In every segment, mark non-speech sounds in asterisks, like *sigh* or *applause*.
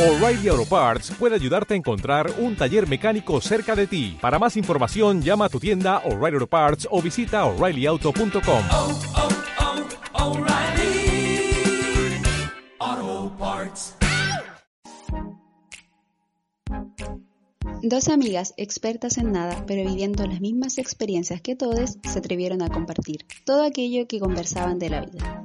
O'Reilly Auto Parts puede ayudarte a encontrar un taller mecánico cerca de ti. Para más información, llama a tu tienda O'Reilly Auto Parts o visita oreillyauto.com. oh, oh, Parts. Dos amigas expertas en nada, pero viviendo las mismas experiencias que todos, se atrevieron a compartir todo aquello que conversaban de la vida.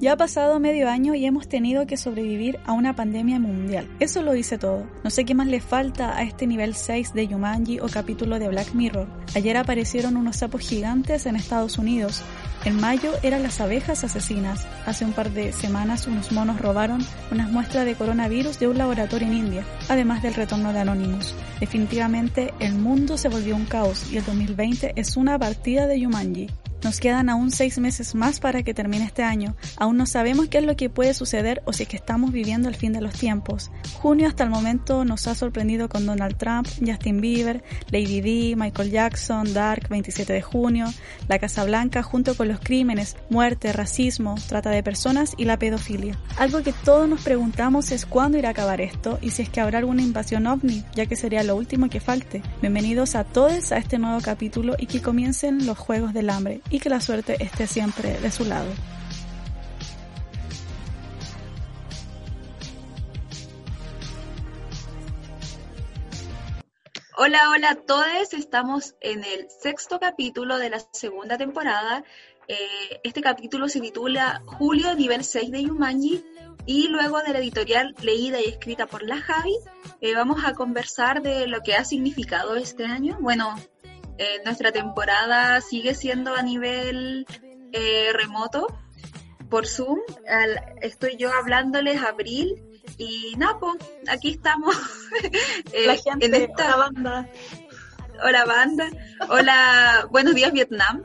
Ya ha pasado medio año y hemos tenido que sobrevivir a una pandemia mundial. Eso lo dice todo. No sé qué más le falta a este nivel 6 de Yumanji o capítulo de Black Mirror. Ayer aparecieron unos sapos gigantes en Estados Unidos. En mayo eran las abejas asesinas. Hace un par de semanas unos monos robaron unas muestras de coronavirus de un laboratorio en India, además del retorno de Anonymous. Definitivamente el mundo se volvió un caos y el 2020 es una partida de Yumanji. Nos quedan aún seis meses más para que termine este año. Aún no sabemos qué es lo que puede suceder o si es que estamos viviendo el fin de los tiempos. Junio hasta el momento nos ha sorprendido con Donald Trump, Justin Bieber, Lady D, Michael Jackson, Dark, 27 de junio, la Casa Blanca junto con los crímenes, muerte, racismo, trata de personas y la pedofilia. Algo que todos nos preguntamos es cuándo irá a acabar esto y si es que habrá alguna invasión ovni, ya que sería lo último que falte. Bienvenidos a todos a este nuevo capítulo y que comiencen los Juegos del Hambre y que la suerte esté siempre de su lado. Hola, hola a todos. Estamos en el sexto capítulo de la segunda temporada. Eh, este capítulo se titula Julio, nivel 6 de Yumanji. Y luego de la editorial leída y escrita por la Javi, eh, vamos a conversar de lo que ha significado este año. Bueno, eh, nuestra temporada sigue siendo a nivel eh, remoto por Zoom. Al- estoy yo hablándoles abril y pues, aquí estamos. *laughs* Eh, La gente, en esta- la banda. Hola banda, hola, buenos días Vietnam.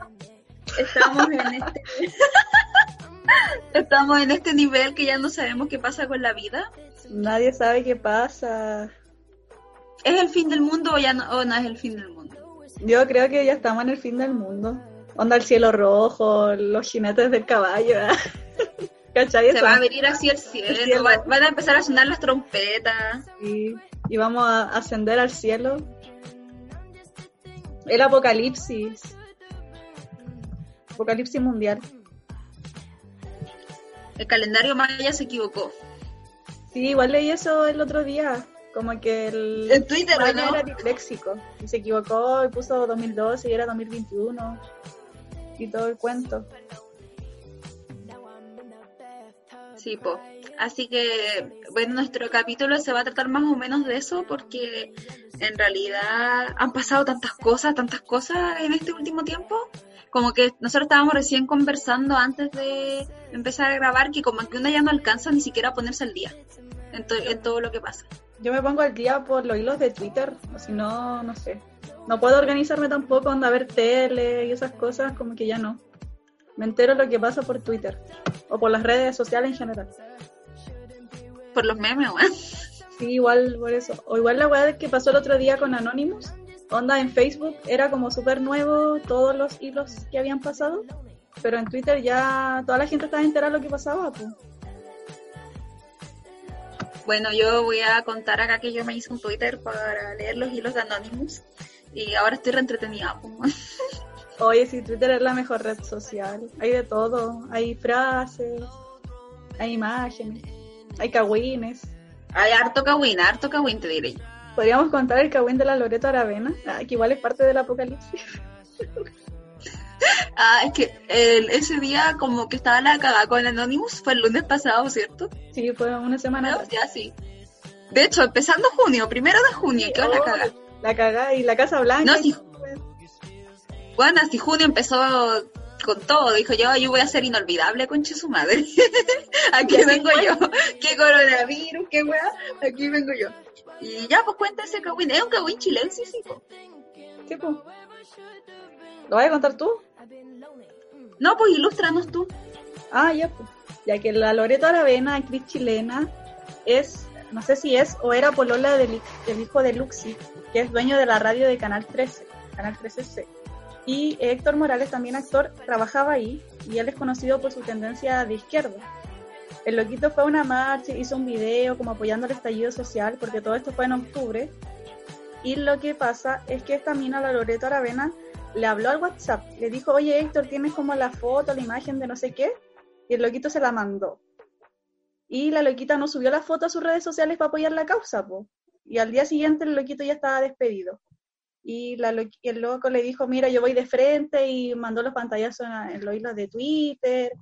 Estamos en este *laughs* estamos en este nivel que ya no sabemos qué pasa con la vida. Nadie sabe qué pasa. ¿Es el fin del mundo o ya no, o no es el fin del mundo? Yo creo que ya estamos en el fin del mundo. Onda el cielo rojo, los jinetes del caballo. *laughs* ¿Cachai? Se Eso? va a venir así el cielo, El cielo. va- van a empezar a sonar las trompetas. Sí, y vamos a ascender al cielo. El apocalipsis. Apocalipsis mundial. El calendario maya se equivocó. Sí, igual leí eso el otro día. Como que el En Twitter, ¿o maya no? era disléxico. Y se equivocó y puso 2012 y era 2021. Y todo el cuento. Sí, po. Así que, bueno, nuestro capítulo se va a tratar más o menos de eso porque en realidad han pasado tantas cosas, tantas cosas en este último tiempo. Como que nosotros estábamos recién conversando antes de empezar a grabar que como que uno ya no alcanza ni siquiera a ponerse al día en, to- en todo lo que pasa. Yo me pongo al día por los hilos de Twitter, o si no, no sé. No puedo organizarme tampoco, onda a ver tele y esas cosas, como que ya no. Me entero lo que pasa por Twitter o por las redes sociales en general. Por los memes, weón. Sí, igual por eso. O igual la weá que pasó el otro día con Anonymous. Onda en Facebook era como súper nuevo todos los hilos que habían pasado. Pero en Twitter ya toda la gente estaba enterada de lo que pasaba, pues. Bueno, yo voy a contar acá que yo me hice un Twitter para leer los hilos de Anonymous y ahora estoy reentretenida. *laughs* Oye, sí, Twitter es la mejor red social. Hay de todo. Hay frases, hay imágenes, hay cagüines. Hay harto kawin, harto kawin te diré. Podríamos contar el cagüín de la Loreto Aravena, ah, que igual es parte del apocalipsis. *laughs* *laughs* Ah, es que el- ese día como que estaba la cagada con Anonymous, fue el lunes pasado, ¿cierto? Sí, fue una semana No, ya sí. De hecho, empezando junio, primero de junio, ¿qué la Oh, cagada? La cagada y la Casa Blanca. No, y sí. todo, pues. Bueno, así junio empezó con todo, dijo yo, yo voy a ser inolvidable, conche su madre. *laughs* Aquí vengo yo. ¿Qué coronavirus? ¿Qué weá? Aquí vengo yo. Y ya, pues cuenta ese cagüín. Es un cagüín chilensísimo. Sí, pues. ¿Lo vas a contar tú? No, pues ilústranos tú. Ah, ya, pues. ya que la Loreto Aravena, actriz chilena, es, no sé si es o era polola del, del hijo de Luxi, que es dueño de la radio de Canal 13, Canal 13C. Y Héctor Morales, también actor, trabajaba ahí y él es conocido por su tendencia de izquierda. El loquito fue a una marcha, hizo un video como apoyando el estallido social, porque todo esto fue en octubre. Y lo que pasa es que esta mina, la Loreto Aravena, le habló al WhatsApp, le dijo, oye Héctor, ¿tienes como la foto, la imagen de no sé qué? Y el loquito se la mandó. Y la loquita no subió la foto a sus redes sociales para apoyar la causa, po. Y al día siguiente el loquito ya estaba despedido. Y la, el loco le dijo, mira, yo voy de frente y mandó los pantallazos en, los hilos de Twitter.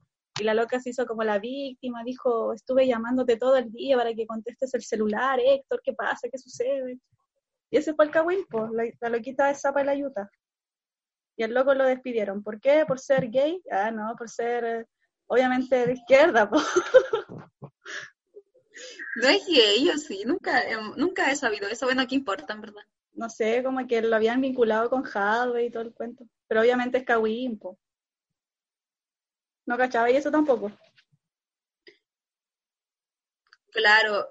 Y la loca se hizo como la víctima, dijo, estuve llamándote todo el día para que contestes el celular, Héctor, ¿qué pasa? ¿Qué sucede? Y ese fue el pues, la, la, loquita de Zapa y la. Y el loco lo despidieron. ¿Por qué? ¿Por ser gay? Ah, no, por ser, obviamente, de izquierda, pues. *laughs* No es gay, yo sí, nunca, nunca he sabido eso. Bueno, ¿qué importa, en verdad? No sé, como que lo habían vinculado con Hadwe y todo el cuento. Pero obviamente es cagüín, pues. ¿No cachaba y eso tampoco? Claro.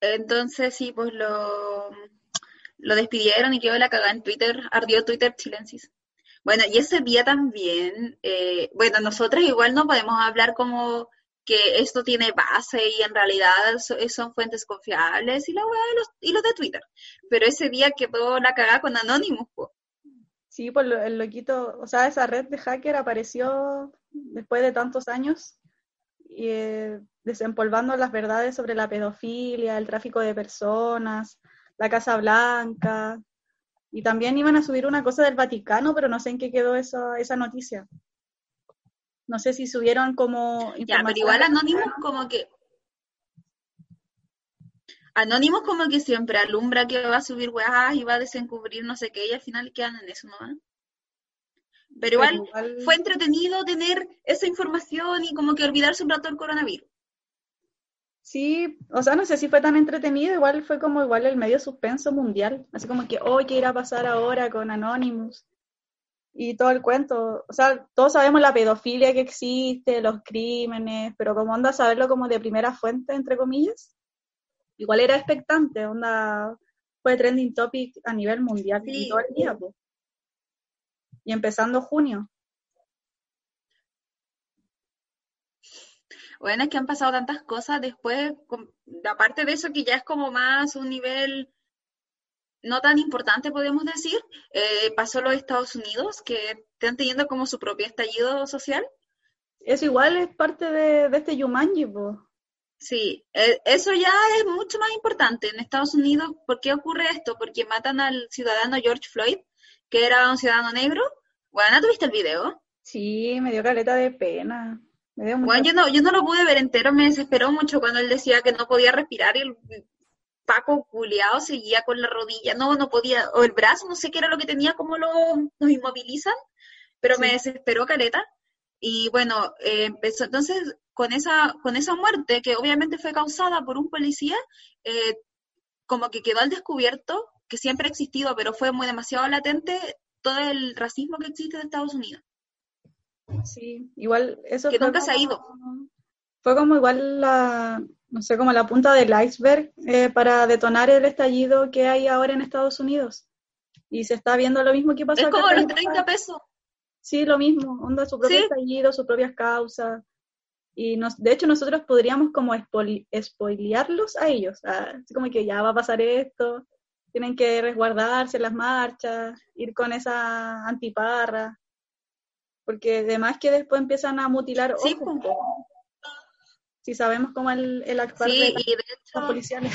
Entonces sí, pues lo, lo despidieron y quedó la cagada en Twitter, ardió Twitter chilensis. Bueno, y ese día también, eh, bueno, nosotros igual no podemos hablar como que esto tiene base y en realidad son fuentes confiables y la de los, y los de Twitter. Pero ese día quedó la cagada con Anonymous, pues. Sí, pues el loquito, o sea, esa red de hacker apareció después de tantos años y, eh, desempolvando las verdades sobre la pedofilia, el tráfico de personas, la Casa Blanca, y también iban a subir una cosa del Vaticano, pero no sé en qué quedó esa, esa noticia. No sé si subieron como... Ya, pero igual Anónimos como que... Anónimos como que siempre alumbra que va a subir weas y va a desencubrir no sé qué, y al final quedan en eso, ¿no? Pero igual, pero igual, fue entretenido tener esa información y como que olvidarse un rato el coronavirus. Sí, o sea, no sé si fue tan entretenido, igual fue como igual el medio suspenso mundial, así como que, hoy oh, ¿qué irá a pasar ahora con Anonymous? Y todo el cuento, o sea, todos sabemos la pedofilia que existe, los crímenes, pero como onda saberlo como de primera fuente, entre comillas, igual era expectante, onda fue trending topic a nivel mundial sí. todo el día, pues. Y empezando junio. Bueno, es que han pasado tantas cosas después, aparte de eso que ya es como más un nivel no tan importante, podemos decir, eh, pasó los Estados Unidos, que están teniendo como su propio estallido social. Eso igual es parte de, de este Yumanji, pues. Sí, eh, eso ya es mucho más importante. En Estados Unidos, ¿por qué ocurre esto? Porque matan al ciudadano George Floyd, que era un ciudadano negro. Bueno, ¿tuviste el video? Sí, me dio caleta de pena. Me dio bueno, yo no, yo no lo pude ver entero, me desesperó mucho cuando él decía que no podía respirar y el Paco culiado seguía con la rodilla, no, no podía, o el brazo, no sé qué era lo que tenía, cómo lo, nos inmovilizan, pero sí. me desesperó caleta. Y bueno, eh, empezó entonces con esa, con esa muerte, que obviamente fue causada por un policía, eh, como que quedó al descubierto, que siempre ha existido, pero fue muy demasiado latente, todo el racismo que existe en Estados Unidos. Sí, igual eso que nunca como, se ha ido. Fue como igual la, no sé, como la punta del iceberg eh, para detonar el estallido que hay ahora en Estados Unidos. Y se está viendo lo mismo que pasó Es acá como los en 30 pesos. Sí, lo mismo, onda su propio Sí. estallido, sus propias causas. Y nos, de hecho nosotros podríamos como espoli- spoilearlos a ellos, ah, así como que ya va a pasar esto, tienen que resguardarse en las marchas, ir con esa antiparra, porque además que después empiezan a mutilar Sí, ojos, pues. si sabemos cómo el, el actuar Sí, de y de los hecho, policiales.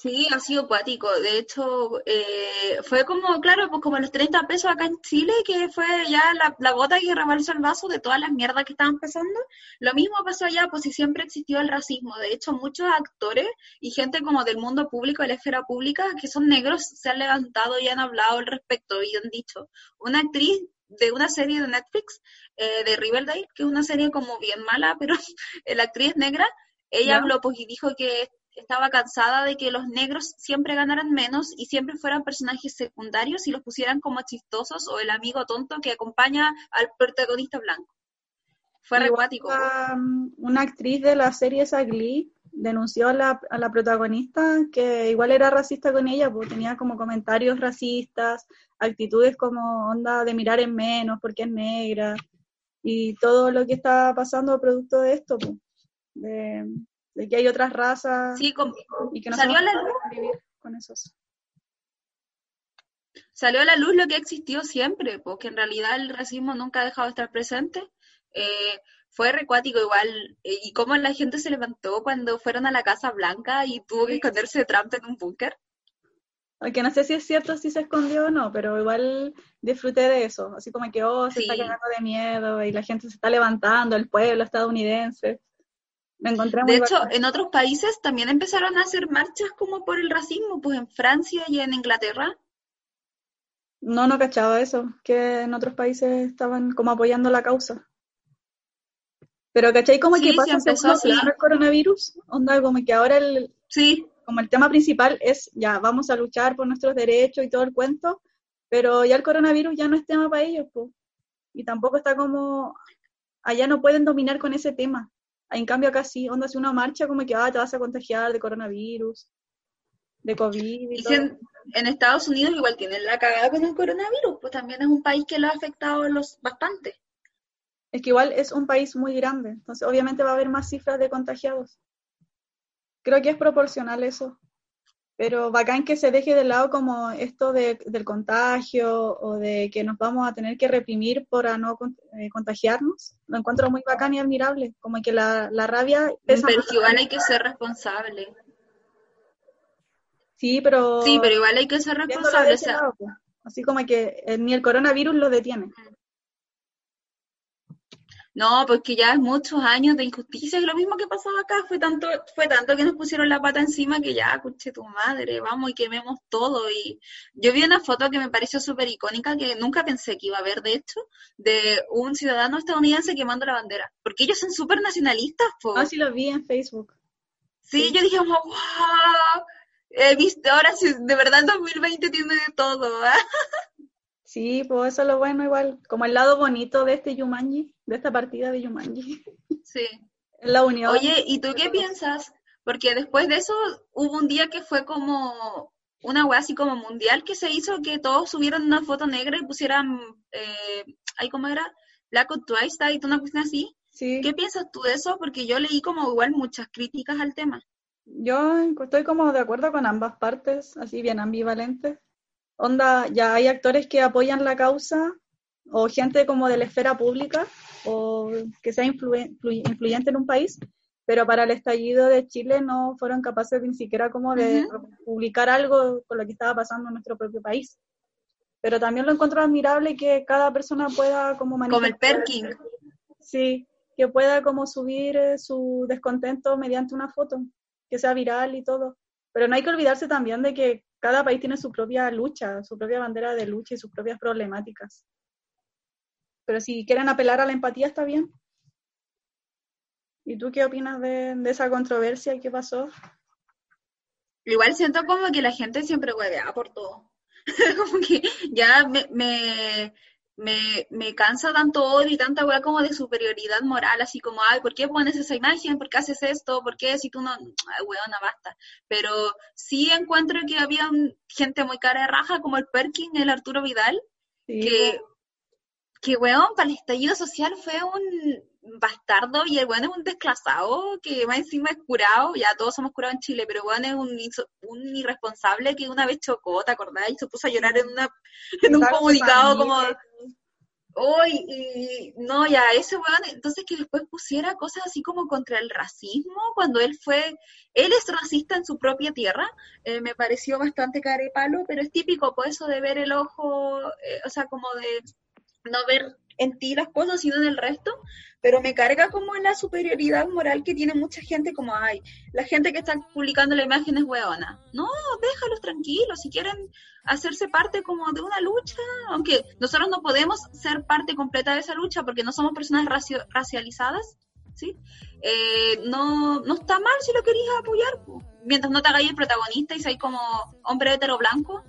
Sí, ha sido cuático. De hecho, eh, fue como, claro, pues como los 30 pesos acá en Chile, que fue ya la, la gota que rebalsó el vaso de todas las mierdas que estaban pasando. Lo mismo pasó allá, pues si siempre existió el racismo. De hecho, muchos actores y gente como del mundo público, de la esfera pública, que son negros, se han levantado y han hablado al respecto y han dicho, una actriz de una serie de Netflix, eh, de Riverdale, que es una serie como bien mala, *laughs* pero la actriz negra, ella habló pues y dijo que estaba cansada de que los negros siempre ganaran menos y siempre fueran personajes secundarios y los pusieran como chistosos o el amigo tonto que acompaña al protagonista blanco. Fue recuático. la- una actriz de la serie esa Glee denunció a la, a la protagonista que igual era racista con ella, porque tenía como comentarios racistas, actitudes como onda de mirar en menos porque es negra, y todo lo que está pasando producto de esto, pues, de, de que hay otras razas Sí, y que no salió a la de vivir con esos. salió a la luz lo que ha existido siempre, porque en realidad el racismo nunca ha dejado de estar presente. Eh, fue recuático igual, eh, y cómo la gente se levantó cuando fueron a la Casa Blanca y tuvo que esconderse de Trump en un búnker. Aunque no sé si es cierto si se escondió o no, pero igual disfruté de eso. Así como que, oh, se está cagando de miedo y la gente se está levantando, el pueblo estadounidense. Me encontré muy De hecho, bacán. en otros países también empezaron a hacer marchas como por el racismo, pues en Francia y en Inglaterra. No, no cachaba eso, que en otros países estaban como apoyando la causa. Pero ¿cachai? Como Sí, que pasa empezó plano el coronavirus. Onda, como que ahora el, Sí, como el tema principal es ya, vamos a luchar por nuestros derechos y todo el cuento, pero ya el coronavirus ya no es tema para ellos, po. Y tampoco está como, allá no pueden dominar con ese tema. En cambio acá sí, onda, si uno marcha como que, ah, te vas a contagiar de coronavirus, de COVID y todo. en, Estados Unidos igual tienen la cagada con el coronavirus, pues también es un país que lo ha afectado los bastante. Es que igual es un país muy grande, entonces obviamente va a haber más cifras de contagiados. Creo que es proporcional eso. Pero bacán que se deje de lado como esto de- del contagio o de que nos vamos a tener que reprimir para no eh, contagiarnos. Lo encuentro muy bacán y admirable. Como que la, la rabia pesa Pero igual hay que ser responsable. Sí, pero Sí, pero igual hay que ser responsable. O ese sea, lado, pues. Así como que eh, ni el coronavirus lo detiene. No, porque ya es muchos años de injusticia y lo mismo que pasaba acá fue tanto, fue tanto que nos pusieron la pata encima que ya, escuché tu madre, vamos y quememos todo. Y yo vi una foto que me pareció súper icónica, que nunca pensé que iba a ver, de hecho, de un ciudadano estadounidense quemando la bandera. Porque ellos son súper nacionalistas, po. Ah, sí lo vi en Facebook. Sí, Sí. yo dije, wow, he visto, ahora sí, de verdad el 2020 tiene de todo, ¿ah? *laughs* Sí, pues eso es lo bueno igual. Como el lado bonito de este Yumanji, de esta partida de Yumanji. Sí. La unión. Oye, ¿y tú qué piensas? Porque después de eso hubo un día que fue como una wea así como mundial que se hizo que todos subieron una foto negra y pusieran, eh, ahí cómo era, Black Out Twice, y una cuestión así. Sí. ¿Qué piensas tú de eso? Porque yo leí como igual muchas críticas al tema. Yo estoy como de acuerdo con ambas partes, así bien ambivalentes. Onda, ya hay actores que apoyan la causa, o gente como de la esfera pública, o que sea influyente en un país, pero para el estallido de Chile no fueron capaces ni siquiera como de publicar algo con lo que estaba pasando en nuestro propio país. Pero también lo encuentro admirable que cada persona pueda como Como el Perkin. Sí, que pueda como subir eh, su descontento mediante una foto, que sea viral y todo. Pero no hay que olvidarse también de que cada país tiene su propia lucha, su propia bandera de lucha y sus propias problemáticas. Pero si quieren apelar a la empatía, está bien. ¿Y tú qué opinas de, esa controversia que pasó? Igual siento como que la gente siempre huevea por todo. *laughs* como que ya me, me, me cansa tanto odio y tanta hueá como de superioridad moral, así como, ay, ¿por qué pones esa imagen? ¿Por qué haces esto? ¿Por qué si tú no? Ay, weona, basta. Pero sí encuentro que había un- gente muy cara de raja, como el Perkin, el Arturo Vidal, Sí, que, que weón, para el estallido social fue un bastardo y el weón es un desclasado que más encima es curado, ya todos somos curados en Chile, pero weón es un, un irresponsable que una vez chocó, ¿te acordás? Y se puso a llorar en una *laughs* en un comunicado como familia. Uy, y no, ya, ese weón, entonces que después pusiera cosas así como contra el racismo, cuando él fue, él es racista en su propia tierra, eh, me pareció bastante carepalo, pero es típico, por eso de ver el ojo, eh, o sea, como de no ver en ti las cosas, sino en el resto, pero me carga como en la superioridad moral que tiene mucha gente, como, ay, la gente que está publicando la imagen es weona. No, déjalos tranquilos, si quieren hacerse parte como de una lucha, aunque nosotros no podemos ser parte completa de esa lucha porque no somos personas racio- racializadas, ¿sí? Eh, no, no está mal si lo querías apoyar, po. mientras no te hagáis el protagonista y seáis como hombre hetero blanco.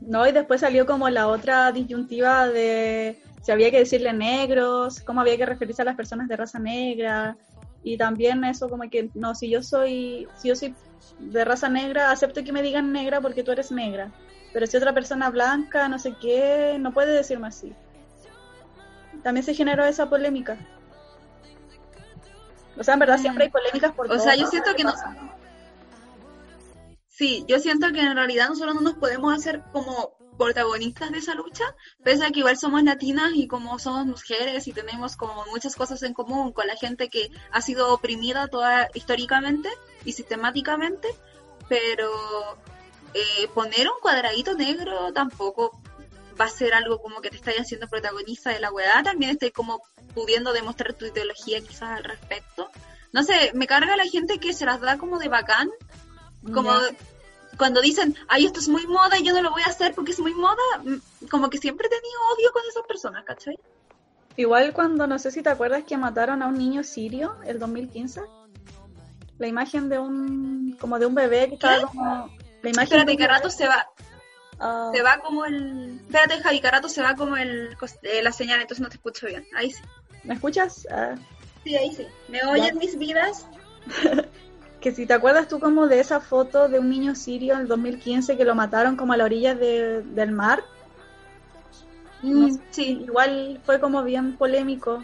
No, y después salió como la otra disyuntiva de si había que decirle negros, cómo había que referirse a las personas de raza negra, y también eso como que, no, si yo soy, si yo soy de raza negra, acepto que me digan negra porque tú eres negra, pero si otra persona blanca, no sé qué, no puede decirme así. También se generó esa polémica. O sea, en verdad siempre hay polémicas por O sea, yo siento que no... Sí, yo siento que en realidad nosotros no nos podemos hacer como protagonistas de esa lucha, pese a que igual somos latinas y como somos mujeres y tenemos como muchas cosas en común con la gente que ha sido oprimida toda históricamente y sistemáticamente, pero eh, poner un cuadradito negro tampoco va a ser algo como que te estáis haciendo protagonista de la weá, también estoy como pudiendo demostrar tu ideología quizás al respecto. No sé, me carga la gente que se las da como de bacán, como cuando dicen, ay, esto es muy moda y yo no lo voy a hacer porque es muy moda, mm, como que siempre he tenido odio con esas personas, ¿cachai? Igual cuando, no sé si te acuerdas que mataron a un niño sirio el 2015, la imagen de un, como de un bebé que estaba como... La imagen Espérate, Carato bebé- se va, Ah, se va como el... Espérate, Javi, Carato se va como el, eh, la señal, entonces no te escucho bien. Ahí sí. ¿Me escuchas? Ah, Sí, ahí sí. ¿Me oyen mis vidas? *laughs* que si te acuerdas tú como de esa foto de un niño sirio en el 2015 que lo mataron como a la orilla de- del mar, sí. igual fue como bien polémico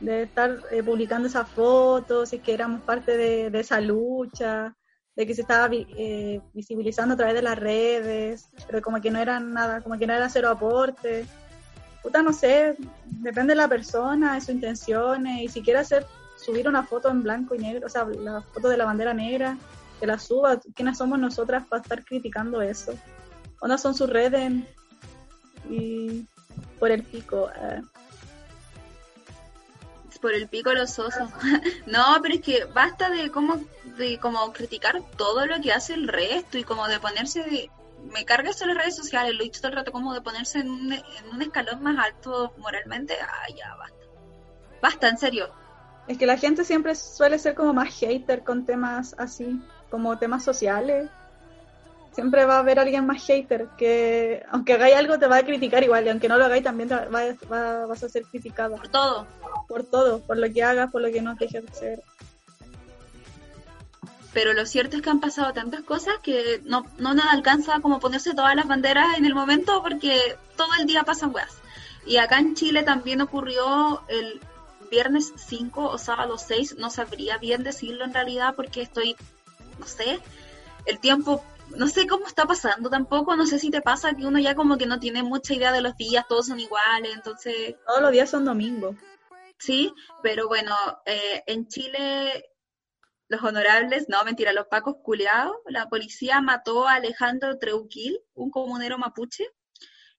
de estar eh, publicando esas fotos y que éramos parte de, de esa lucha, de que se estaba vi- eh, visibilizando a través de las redes, pero como que no eran nada, como que no era cero aporte. Puta, no sé, depende de la persona, de sus intenciones, y si quiere hacer, subir una foto en blanco y negro, o sea, la foto de la bandera negra, que la suba, ¿quiénes somos nosotras para estar criticando eso? ¿O no son sus redes? Y por el pico. eh. por el pico los osos. *laughs* no, pero es que basta de como de como criticar todo lo que hace el resto y como de ponerse de me carga eso en las redes sociales, lo he dicho todo el rato como de ponerse en un, en un escalón más alto moralmente, ah, ya basta. Basta, en serio. Es que la gente siempre suele ser como más hater con temas así, como temas sociales. Siempre va a haber alguien más hater que, aunque hagáis algo, te va a criticar igual, y aunque no lo hagáis, también te va, va- vas a ser criticado Por todo. por todo, por lo que hagas, por lo que no dejes de hacer. Pero lo cierto es que han pasado tantas cosas que no, no nos alcanza como ponerse todas las banderas en el momento porque todo el día pasan weas. Y acá en Chile también ocurrió el viernes 5 o sábado 6, no sabría bien decirlo en realidad porque estoy, no sé, el tiempo, no sé cómo está pasando tampoco, no sé si te pasa que uno ya como que no tiene mucha idea de los días, todos son iguales, entonces Todos los días son domingos. Sí, pero bueno, eh, en Chile los honorables, no, mentira, los pacos culeados, la policía mató a Alejandro Treuquil, un comunero mapuche,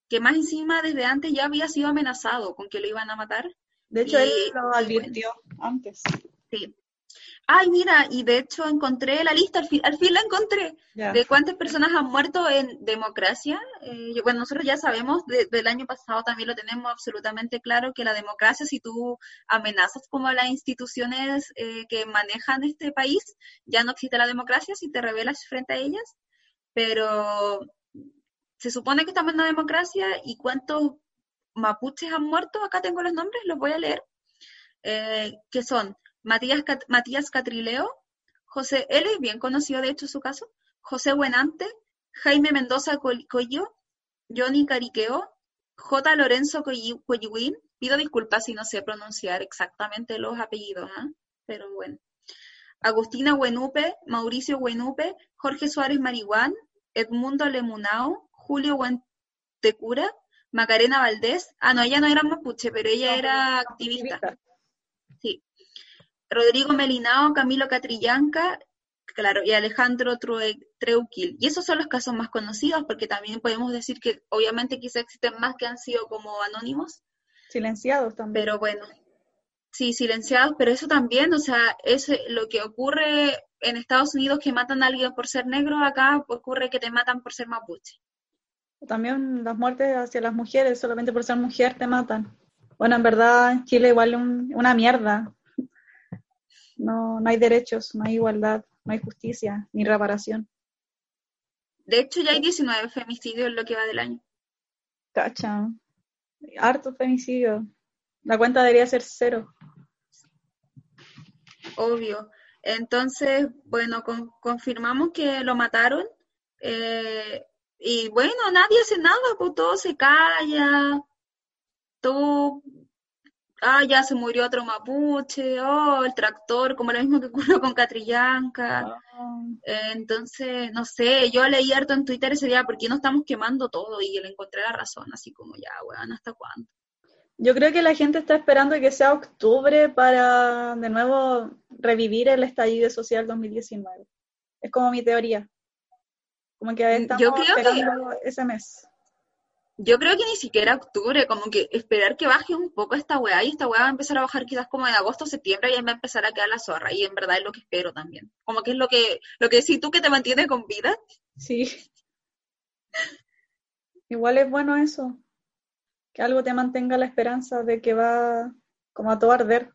que más encima desde antes ya había sido amenazado con que lo iban a matar. De hecho, Y- él lo bueno. advirtió antes. Sí. Ay, mira, y de hecho encontré la lista, al fin, al fin la encontré, de cuántas personas han muerto en democracia. Eh, yo- bueno, nosotros ya sabemos, de- del año pasado también lo tenemos absolutamente claro, que la democracia, si tú amenazas como a las instituciones eh, que manejan este país, ya no existe la democracia si te rebelas frente a ellas. Pero se supone que estamos en una democracia y cuántos mapuches han muerto, acá tengo los nombres, los voy a leer, eh, que son Matías, Matías Catrileo, José L., bien conocido de hecho su caso, José Buenante, Jaime Mendoza Collo, Johnny Cariqueo, J. Lorenzo Colliwin, pido disculpas si no sé pronunciar exactamente los apellidos, ¿ah? pero bueno. Agustina Buenupe, Mauricio Buenupe, Jorge Suárez Marihuán, Edmundo Lemunao, Julio Buentecura, Macarena Valdés, ah no, ella no era mapuche, pero ella era activista. Sí. Rodrigo Melinao, Camilo Catrillanca, claro, y Alejandro Treuquil. Y esos son los casos más conocidos, porque también podemos decir que obviamente quizá existen más que han sido como anónimos, Silenciados también. pero bueno, sí, silenciados, pero eso también, o sea, es lo que ocurre en Estados Unidos que matan a alguien por ser negro, acá ocurre que te matan por ser mapuche. También las muertes hacia las mujeres, solamente por ser mujer te matan. Bueno, en verdad, Chile igual un- una mierda. No, no hay derechos, no hay igualdad, no hay justicia, ni reparación. De hecho, ya hay 19 femicidios en lo que va del año. Cacha. Harto femicidio. La cuenta debería ser cero. Obvio. Entonces, bueno, con- confirmamos que lo mataron. eh, y bueno, nadie hace nada, pues todo se calla. Todo. Ah, ya se murió otro mapuche. Oh, el tractor, como lo mismo que ocurrió con Catrillanca. Eh, entonces, no sé, yo leí harto en Twitter ese día, ¿por qué no estamos quemando todo? Y le encontré la razón, así como ya, weón, ¿hasta cuándo? Yo creo que la gente está esperando que sea octubre para de nuevo revivir el estallido social 2019. Es como mi teoría. Como que estamos Yo creo que- ese mes. Yo creo que ni siquiera octubre, como que esperar que baje un poco esta weá y esta weá va a empezar a bajar quizás como en agosto, septiembre y ahí va a empezar a quedar la zorra y en verdad es lo que espero también. Como que es lo que, lo que decís tú que te mantiene con vida. Sí. Igual es bueno eso. Que algo te mantenga la esperanza de que va como a todo arder.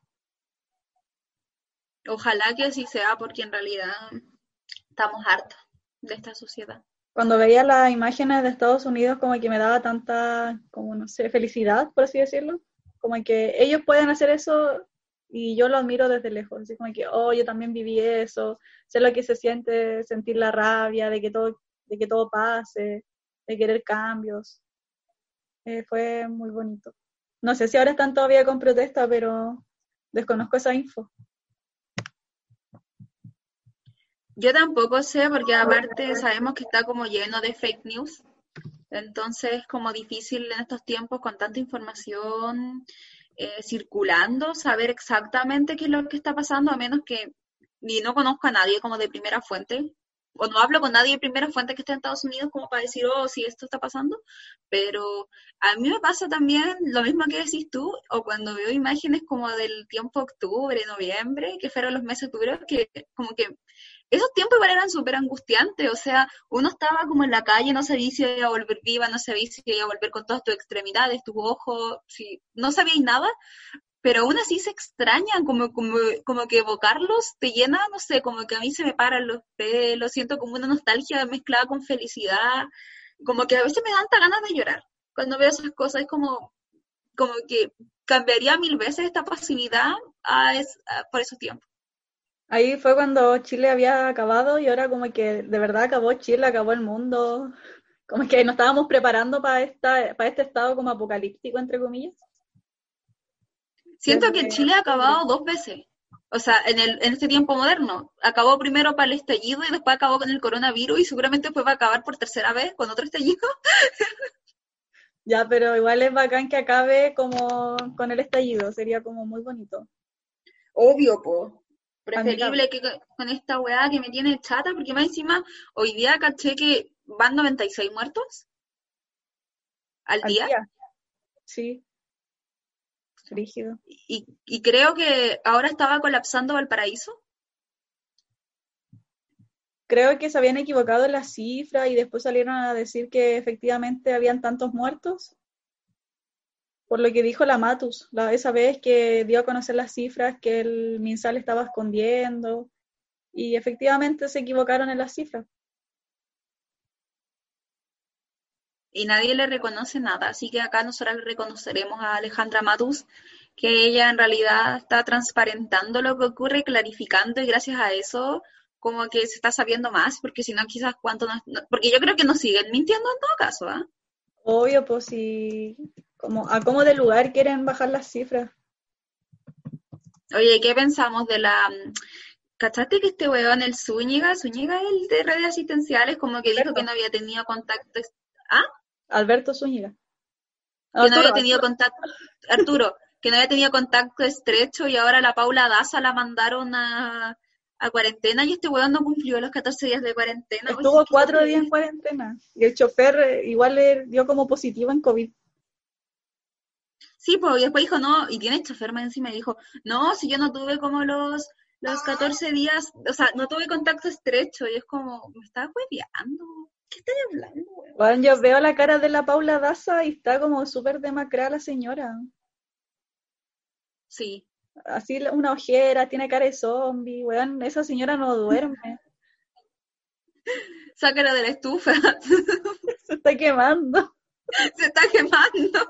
Ojalá que así sea porque en realidad estamos hartos de esta sociedad. Cuando veía las imágenes de Estados Unidos como que me daba tanta, como no sé, felicidad, por así decirlo. Como que ellos pueden hacer eso y yo lo admiro desde lejos. Así como que, oh, yo también viví eso, sé lo que se siente sentir la rabia de que todo, de que todo pase, de querer cambios. Eh, fue muy bonito. No sé si ahora están todavía con protesta, pero desconozco esa info. Yo tampoco sé porque aparte sabemos que está como lleno de fake news. Entonces es como difícil en estos tiempos con tanta información eh, circulando saber exactamente qué es lo que está pasando a menos que ni no conozco a nadie como de primera fuente o no hablo con nadie de primera fuente que esté en Estados Unidos como para decir, oh, sí, esto está pasando, pero a mí me pasa también lo mismo que decís tú, o cuando veo imágenes como del tiempo octubre, noviembre, que fueron los meses duros, que como que esos tiempos eran súper angustiantes, o sea, uno estaba como en la calle, no sabía si iba a volver viva, no sabía si iba a volver con todas tus extremidades, tus ojos, si no sabíais nada, pero aún así se extrañan, como, como, como que evocarlos te llena, no sé, como que a mí se me paran los pelos, siento como una nostalgia mezclada con felicidad, como que a veces me dan hasta ganas de llorar cuando veo esas cosas, es como, como que cambiaría mil veces esta pasividad por esos tiempos. Ahí fue cuando Chile había acabado y ahora como que de verdad acabó Chile, acabó el mundo. Como que nos estábamos preparando para esta, para este estado como apocalíptico, entre comillas. Siento Desde- que Chile ha acabado dos veces. O sea, en, el, en este tiempo moderno. Acabó primero para el estallido y después acabó con el coronavirus y seguramente después va a acabar por tercera vez con otro estallido. *laughs* Ya, pero igual es bacán que acabe como con el estallido, sería como muy bonito. Obvio, po. Preferible que con- con esta weá que me tiene chata, porque más encima hoy día caché que van 96 muertos al Al día. día. Sí. Rígido. Y, y creo que ahora estaba colapsando Valparaíso. Creo que se habían equivocado en las cifras y después salieron a decir que efectivamente habían tantos muertos. Por lo que dijo la Matus, esa vez que dio a conocer las cifras que el MinSal estaba escondiendo. Y efectivamente se equivocaron en las cifras. y nadie le reconoce nada. Así que acá nosotros reconoceremos a Alejandra Matus, que ella en realidad está transparentando lo que ocurre, clarificando, y gracias a eso como que se está sabiendo más, porque si no quizás cuánto nos- no- porque yo creo que nos siguen mintiendo en todo caso, ¿ah? Obvio, pues si como a cómo de lugar quieren bajar las cifras. Oye, ¿qué pensamos de la... mm, ¿Cachaste que este weón, el Zúñiga, Zúñiga, el de redes asistenciales, como que dijo que no había tenido contacto, ¿ah? Alberto Zúñiga. que no había tenido contacto, Arturo, que no había tenido contacto estrecho y ahora la Paula Daza la mandaron a, a cuarentena y este weón no cumplió los 14 días de cuarentena. Oye, Estuvo qué cuatro días en cuarentena. Y el chofer eh, igual le dio como positivo en COVID. Sí, pues y después dijo, no, y tiene chofer más encima y dijo, no, si yo no tuve como los, los 14 días, o sea, no tuve contacto estrecho y es como, me estás hueveando. ¿Qué estás hablando, weón? Bueno, yo veo la cara de la Paula Daza y está como súper demacrada la señora. Sí, Así una ojera, tiene cara de zombie, weón, esa señora no duerme, *laughs* sácala de la estufa, *laughs* se está quemando. se está quemando.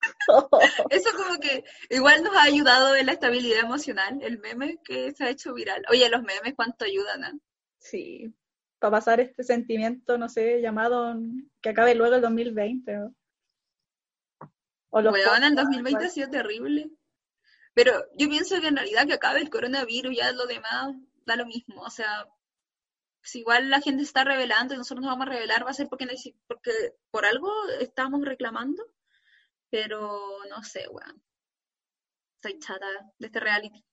*laughs* Eso como que igual nos ha ayudado en la estabilidad emocional, el meme que se ha hecho viral. Oye, los memes cuánto ayudan, ¿ah? Sí, para pasar este sentimiento, no sé, llamado que acabe luego el 2020. ¿no? O los Weón, el podcasts, 2020 ha sido terrible. Pero yo pienso que en realidad que acabe el coronavirus, ya lo demás da lo mismo. O sea, si igual la gente está revelando y nosotros nos vamos a revelar, va a ser porque, porque por algo estamos reclamando. Pero no sé, weón. Estoy chata de este reality.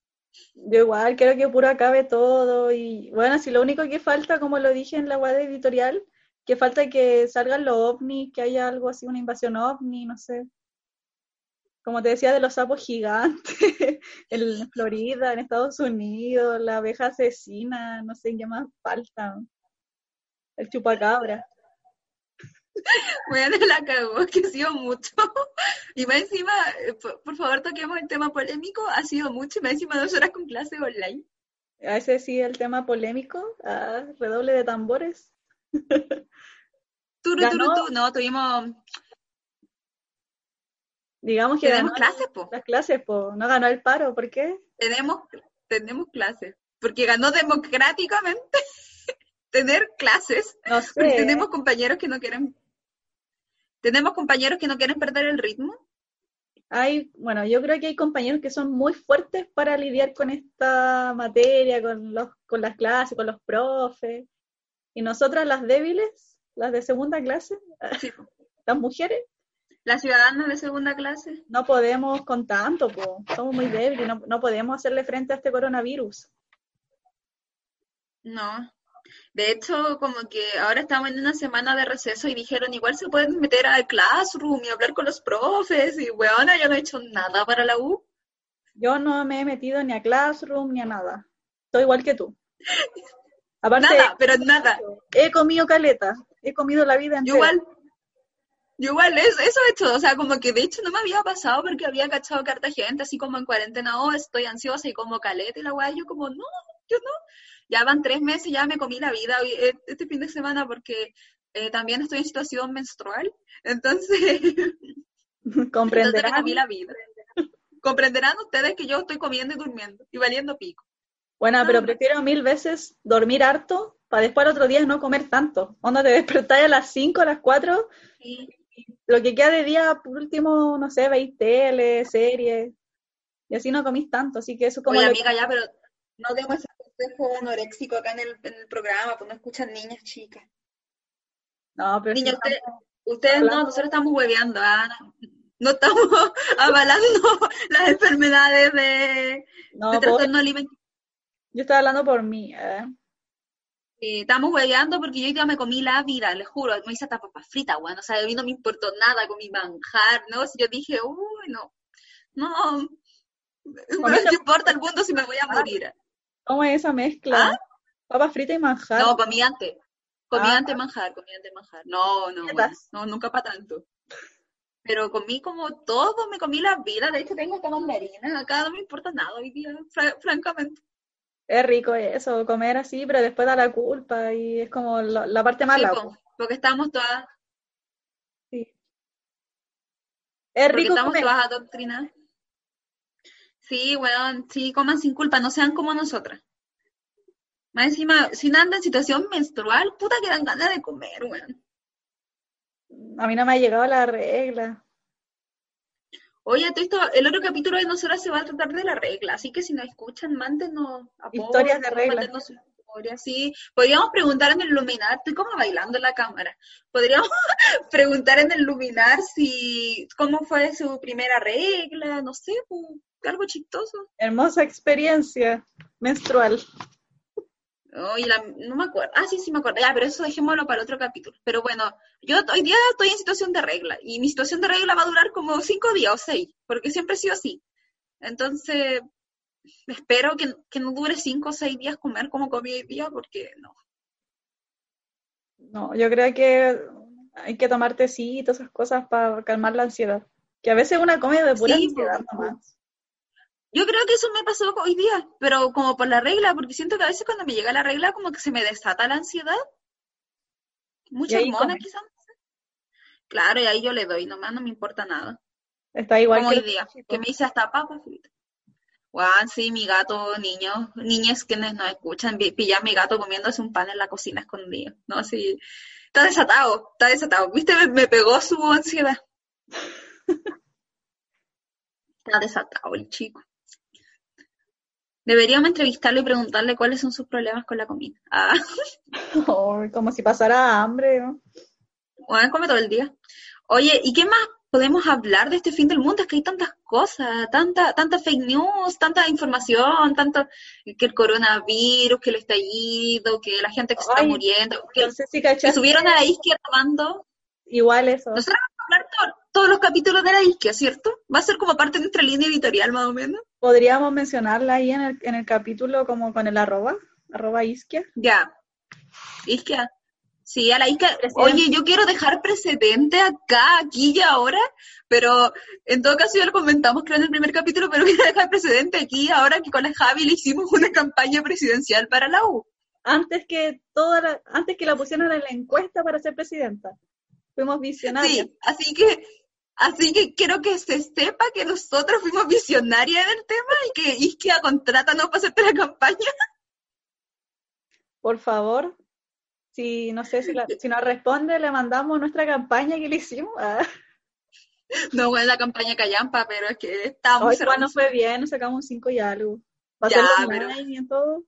Yo igual quiero que puro acabe todo y bueno, si lo único que falta, como lo dije en la web editorial, que falta que salgan los ovnis, que haya algo así, una invasión ovni, no sé. Como te decía, de los sapos gigantes *laughs* en Florida, en Estados Unidos, la abeja asesina, no sé qué más falta. El chupacabra. *laughs* Weón, la cagó, que ha sido mucho. *laughs* Y más encima, eh, por, por favor, toquemos el tema polémico. Ha sido mucho, y más encima dos horas con clase online. A ese sí el tema polémico, ah, redoble de tambores. Turu, turu, Ganó. tu. No, tuvimos, Digamos que tenemos ganó clases, po. las clases, pues no ganó el paro, ¿por qué? Tenemos, tenemos clases. Porque ganó democráticamente *laughs* tener clases. No Porque sé. tenemos compañeros que no quieren. Tenemos compañeros que no quieren perder el ritmo. Hay, bueno, yo creo que hay compañeros que son muy fuertes para lidiar con esta materia, con los, con las clases, con los profes. Y nosotras las débiles, las de segunda clase, Sí, po. *laughs* las mujeres, Las ciudadanas de segunda clase. no podemos con tanto, po. somos muy débiles, no, no podemos hacerle frente a este coronavirus. No. De hecho, como que ahora estamos en una semana de receso y dijeron, igual se pueden meter al classroom y hablar con los profes. Y weona, yo no he hecho nada para la U. Yo no me he metido ni a Classroom ni a nada. Estoy igual que tú. Aparte, Nada, pero nada. he comido caleta, he comido la vida Yo entera. igual, yo igual, eso, eso he hecho, o sea, como que de hecho no me había pasado porque había cachado carta gente, así como en cuarentena, oh, estoy ansiosa y como caleta y la weá, yo como, no, yo no. Ya van tres meses, ya me comí la vida hoy- eh, este fin de semana porque eh, también estoy en situación menstrual, entonces, *laughs* *laughs* entonces me Comprenderán. comí la vida. Comprenderán ustedes que yo estoy comiendo y durmiendo y valiendo pico. Bueno, pero prefiero mil veces dormir harto para después al otro día no comer tanto. Onda te despertáis a las 5, a las 4, Sí. Lo que queda de día, por último, no sé, veis tele, series, y así no comís tanto. Así que eso como Oye, amiga, ya, pero no demos ese consejo anoréxico acá en el, en el programa, pues no escuchan niñas chicas. No, pero Niña, usted- Ustedes no, hablando- nosotros estamos hueveando, ah, no, no estamos *laughs* avalando *laughs* las enfermedades de, no, de trastorno alimenticio. yo estaba hablando por mí. ¿eh? Eh, estamos hueveando porque yo día me comí la vida, les juro, me hice hasta papas fritas, weón, o sea, a mí no me importó nada con mi manjar, ¿no? Si yo dije, uy, no, no, no me importa el mundo si me voy a morir. ¿Cómo es esa mezcla? ¿Ah? Papas fritas y manjar. No, comí antes, comí Ah. antes manjar, comí antes manjar, no, no, weón, no, nunca para tanto. Pero comí como todo, me comí la vida, de hecho tengo esta mandarina, acá no me importa nada hoy día, fra- francamente. Es rico eso, comer así, pero después da la culpa y es como la, la parte Sí, mala. po. porque estamos todas, Sí. Es porque rico estamos comer. todas adoctrinadas. Sí, weón, sí, coman sin culpa, no sean como nosotras. Más encima, si no andan en situación menstrual, puta que dan ganas de comer, weón. A mí no me ha llegado la regla. Oye, esto, el otro capítulo de nosotras se va a tratar de la regla, así que si nos escuchan, mándenos apoyo, Historias de regla. mándenos sus historias, sí. Podríamos preguntar en el Luminar, estoy como bailando en la cámara. Podríamos *laughs* preguntar en el Luminar si, cómo fue su primera regla, no sé, pues, algo chistoso. Hermosa experiencia menstrual. Oye, no me acuerdo. Ah, sí, sí me acuerdo. Ya, pero eso dejémoslo para el otro capítulo. Pero bueno, yo hoy día estoy en situación de regla y mi situación de regla va a durar como cinco días o seis, porque siempre he sido así. Entonces, espero que, que no dure cinco o seis días comer como comí hoy día, porque no. No, yo creo que hay que tomar tecito y todas esas cosas para calmar la ansiedad. Que a veces una come de pura Sí, ansiedad nomás. Yo creo que eso me pasó hoy día, pero como por la regla, porque siento que a veces cuando me llega la regla como que se me desata la ansiedad. Mucha hormona quizás. Claro, y ahí yo le doy, nomás no me importa nada. Está igual como que hoy día, que me hice hasta papas fritas. Juan, sí, mi gato, niños, niñas que nos escuchan, vi- pilla a mi gato comiéndose un pan en la cocina escondido, ¿no? Así, está desatado, está desatado. ¿Viste? Me, me pegó su ansiedad. *laughs* Está desatado el chico. Deberíamos entrevistarlo y preguntarle cuáles son sus problemas con la comida. Ah, como si pasara hambre, ¿no? Juan come todo el día. Oye, ¿y qué más podemos hablar de este fin del mundo? Es que hay tantas cosas, tanta, tanta fake news, tanta información, tanto que el coronavirus, que el estallido, que la gente que se está muriendo, que, No sé si que cachaste, subieron a la isquia tomando. igual eso. Nosotros vamos a hablar to- todos los capítulos de la isquia, ¿cierto? Va a ser como parte de nuestra línea editorial, más o menos. Podríamos mencionarla ahí en el, en el capítulo como con el arroba, arroba isquia. Ya. Isquia. Sí, a la isquia. Presidente. Oye, yo quiero dejar precedente acá, aquí y ahora, pero en todo caso ya lo comentamos creo en el primer capítulo, pero *laughs* quiero dejar precedente aquí ahora que con la Javi le hicimos una campaña presidencial para la U. Antes que toda la- antes que la pusieran en la encuesta para ser presidenta. Fuimos visionarios. Sí, así que, así que quiero que se sepa que nosotros fuimos visionarias en el tema y que Isquia contrátanos para hacerte la campaña. Por favor, si no sé si, la- si nos responde, le mandamos nuestra campaña que le hicimos. Ah, No fue la campaña Callampa, pero es que estábamos Hoy nos fue bien, nos sacamos un 5 y algo. Va Ya, pero- y todo.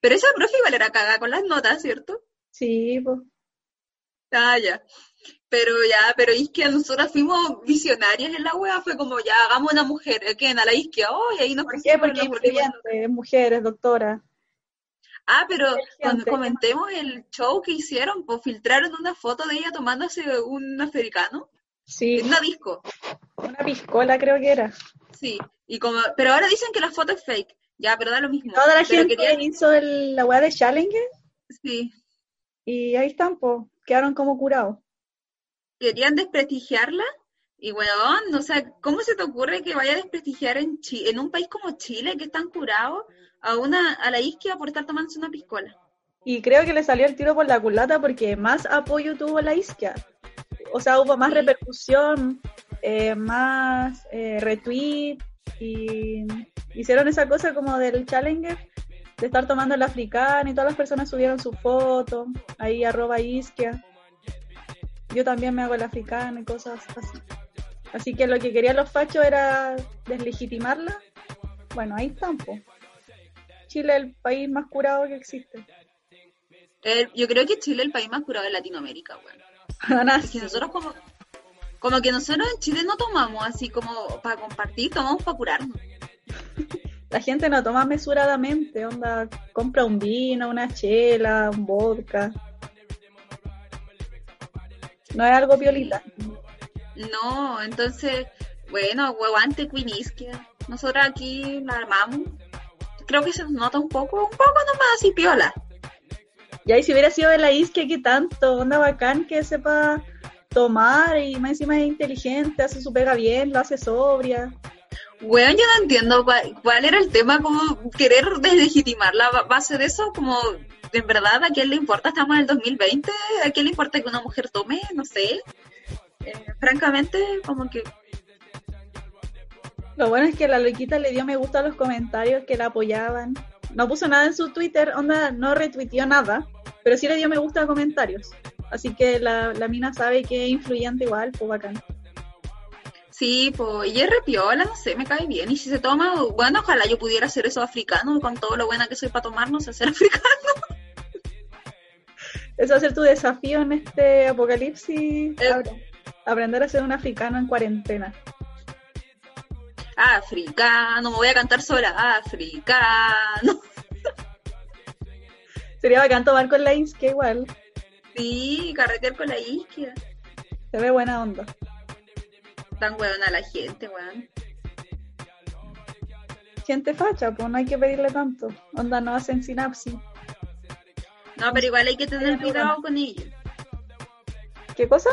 Pero esa profe igual era cagada con las notas, ¿cierto? Sí, pues. Ah, ya. Pero ya, pero Isquia, nosotras fuimos visionarias en la wea, fue como ya, hagamos una mujer, ¿eh? ¿quién? A la Isquia, oh, y ahí nos ¿Por qué? Porque locas. influyentes, mujeres, doctora. Ah, pero cuando comentemos el show que hicieron, pues filtraron una foto de ella tomándose un africano Sí, en una disco. una piscola creo que era. Sí, y como, pero ahora dicen que la foto es fake. Ya, pero da lo mismo. Toda la Pero gente querían- hizo el- la weá de Challenger sí, y ahí están, pues, quedaron como curados. Querían desprestigiarla y weón, o sea, ¿cómo se te ocurre que vaya a desprestigiar en Chi- en un país como Chile que están curados a una a la isquia por estar tomándose una piscola? Y creo que le salió el tiro por la culata porque más apoyo tuvo la isquia. O sea, hubo más Sí. repercusión, eh, más eh, retweet y hicieron esa cosa como del Challenger, de estar tomando el africano y todas las personas subieron su foto, ahí arroba isquia. Yo también me hago el africano y cosas así. Así que lo que querían los fachos era deslegitimarla. Bueno, ahí están. Chile es el país más curado que existe. Eh, yo creo que Chile es el país más curado de Latinoamérica, que nosotros como como que nosotros en Chile no tomamos así como para compartir, tomamos para curarnos. *laughs* La gente no toma mesuradamente, onda, compra un vino, una chela, un vodka. No es algo piolita. No, entonces, bueno, huevante Queen Isquia. Nosotros aquí la armamos. Creo que se nos nota un poco, un poco nomás así piola. Y ahí si hubiera sido de la isquia, ¿qué tanto? Onda bacán que sepa tomar y más encima es inteligente, hace su pega bien, lo hace sobria. Bueno, yo no entiendo cuál, cuál era el tema, como querer deslegitimar la ba- base de eso, como en verdad a quién le importa, estamos en el 2020, a quién le importa que una mujer tome, no sé. Eh, francamente, como que Lo bueno es que la loquita le dio me gusta a los comentarios que la apoyaban. No puso nada en su Twitter, onda, no retuiteó nada, pero sí le dio me gusta a comentarios. Así que la, la mina sabe que es influyente igual, pues bacán. sí, pues, y es repiola, no sé, me cae bien. Y si se toma, bueno, ojalá yo pudiera hacer eso africano, con todo lo buena que soy para tomar, no sé hacer *laughs* africano. Eso va a ser tu desafío en este apocalipsis. Eh. Aprender a ser un africano en cuarentena. Africano, me voy a cantar sola, africano. *laughs* Sería bacán tomar con la isquia igual. Sí, carretear con la isquia. Se ve buena onda. Tan weón a la gente, weón. Gente facha, pues no hay que pedirle tanto. Onda no hacen sinapsis. No, pero igual hay que tener cuidado con ellos. ¿Qué cosa?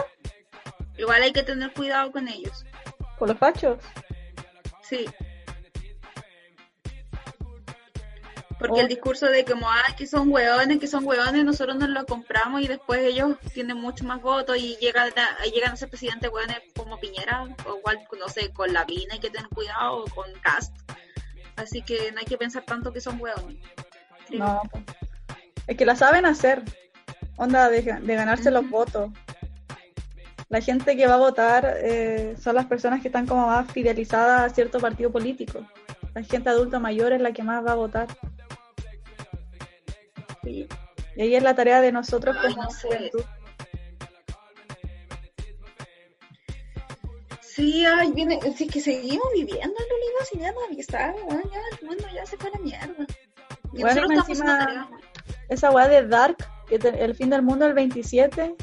Igual hay que tener cuidado con ellos. ¿Con los fachos? Sí. Porque el discurso de como, ah, que son hueones, que son hueones, nosotros nos lo compramos y después ellos tienen mucho más votos y llegan a, llegan a ser presidentes hueones como Piñera, o igual, no sé, con la Vina hay que tener cuidado, o con Cast. Así que no hay que pensar tanto que son hueones. No, es que la saben hacer. Onda de, de ganarse los votos. La gente que va a votar eh, son las personas que están como más fidelizadas a cierto partido político. La gente adulta mayor es la que más va a votar. Y ahí es la tarea de nosotros Ay, como no sé. juventud. Sí, ay, viene, sí que seguimos viviendo en realidad sin no avisar, ¿no? ya el mundo ya se fue a la mierda. Y Bueno, nosotros estamos encima- haciendo tareas. Esa weá de Dark, que te- el fin del mundo el 27,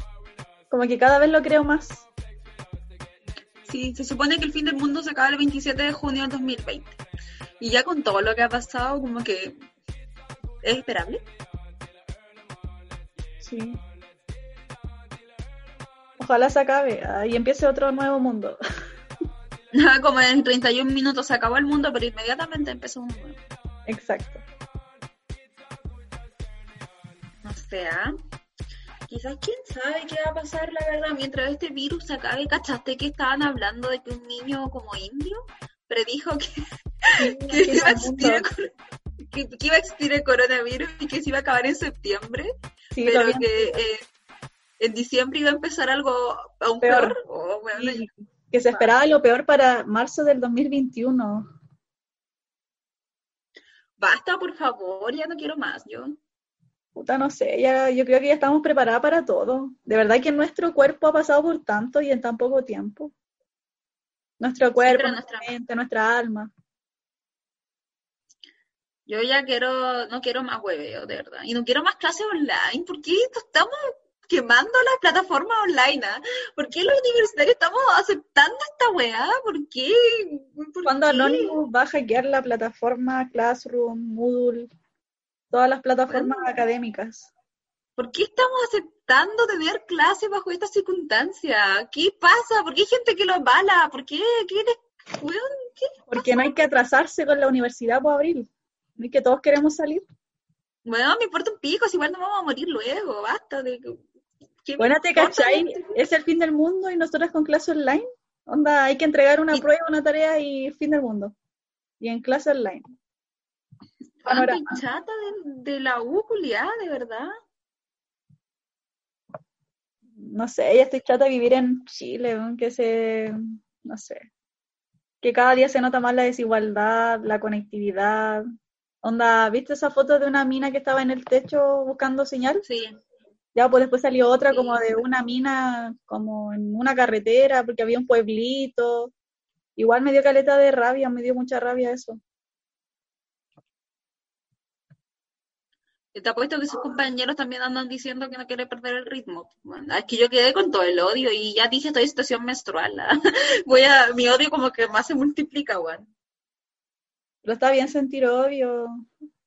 como que cada vez lo creo más. Sí, se supone que el fin del mundo se acaba el 27 de junio del 2020. Y ya con todo lo que ha pasado, como que es esperable. Sí. Ojalá se acabe ah, y empiece otro nuevo mundo. *laughs* como en 31 minutos se acabó el mundo, pero inmediatamente empezó uno nuevo. Exacto. No sé, ¿ah? Quizás quién sabe qué va a pasar, la verdad, mientras este virus se acabe. ¿Cachaste que estaban hablando de que un niño como indio predijo que, *laughs* que iba a existir el, cor- que, que iba a existir el coronavirus y que se iba a acabar en septiembre, Sí, pero que eh, en diciembre iba a empezar algo aún Peor. peor? Oh, bueno, Sí, que se esperaba lo peor para marzo del 2021. Basta, por favor, ya no quiero más yo. Puta, no sé, ya, yo creo que ya estamos preparadas para todo. De verdad que nuestro cuerpo ha pasado por tanto y en tan poco tiempo. Nuestro cuerpo, nuestra- mente, nuestra alma. Yo ya quiero, no quiero más hueveo, de verdad. Y no quiero más clases online. ¿Por qué estamos quemando las plataformas online? ah? ¿Por qué los universitarios estamos aceptando esta weá? ¿Por qué? ¿Por Cuando qué? Anonymous va a hackear la plataforma Classroom, Moodle, todas las plataformas Bueno. académicas. ¿Por qué estamos aceptando tener clases bajo estas circunstancias? ¿Qué pasa? ¿Por qué hay gente que lo avala? ¿Por qué? ¿Qué les- weón, qué? Porque no hay que atrasarse con la universidad por abril. No es que todos queremos salir. Bueno, me importa un pico, si igual nos vamos a morir luego, basta de... ¿qué me Bueno, ¿te cachai? Es el fin del mundo y nosotras con clase online. Onda, hay que entregar una Y- prueba, una tarea y fin del mundo. Y en clase online. Panorama. chata de, de la U, culiada, de verdad. No sé, ya estoy chata de vivir en Chile, weón, que se, no sé, que cada día se nota más la desigualdad, la conectividad. Onda, ¿viste esa foto de una mina que estaba en el techo buscando señal? Sí. Ya, pues después salió otra Sí, como de una mina, como en una carretera, porque había un pueblito. Igual me dio caleta de rabia, me dio mucha rabia eso. Te apuesto que sus compañeros también andan diciendo que no quiere perder el ritmo. Bueno, es que yo quedé con todo el odio y ya dije, estoy en situación menstrual. ¿ah? *laughs* Voy a, mi odio como que más se multiplica, weón. Pero está bien sentir odio.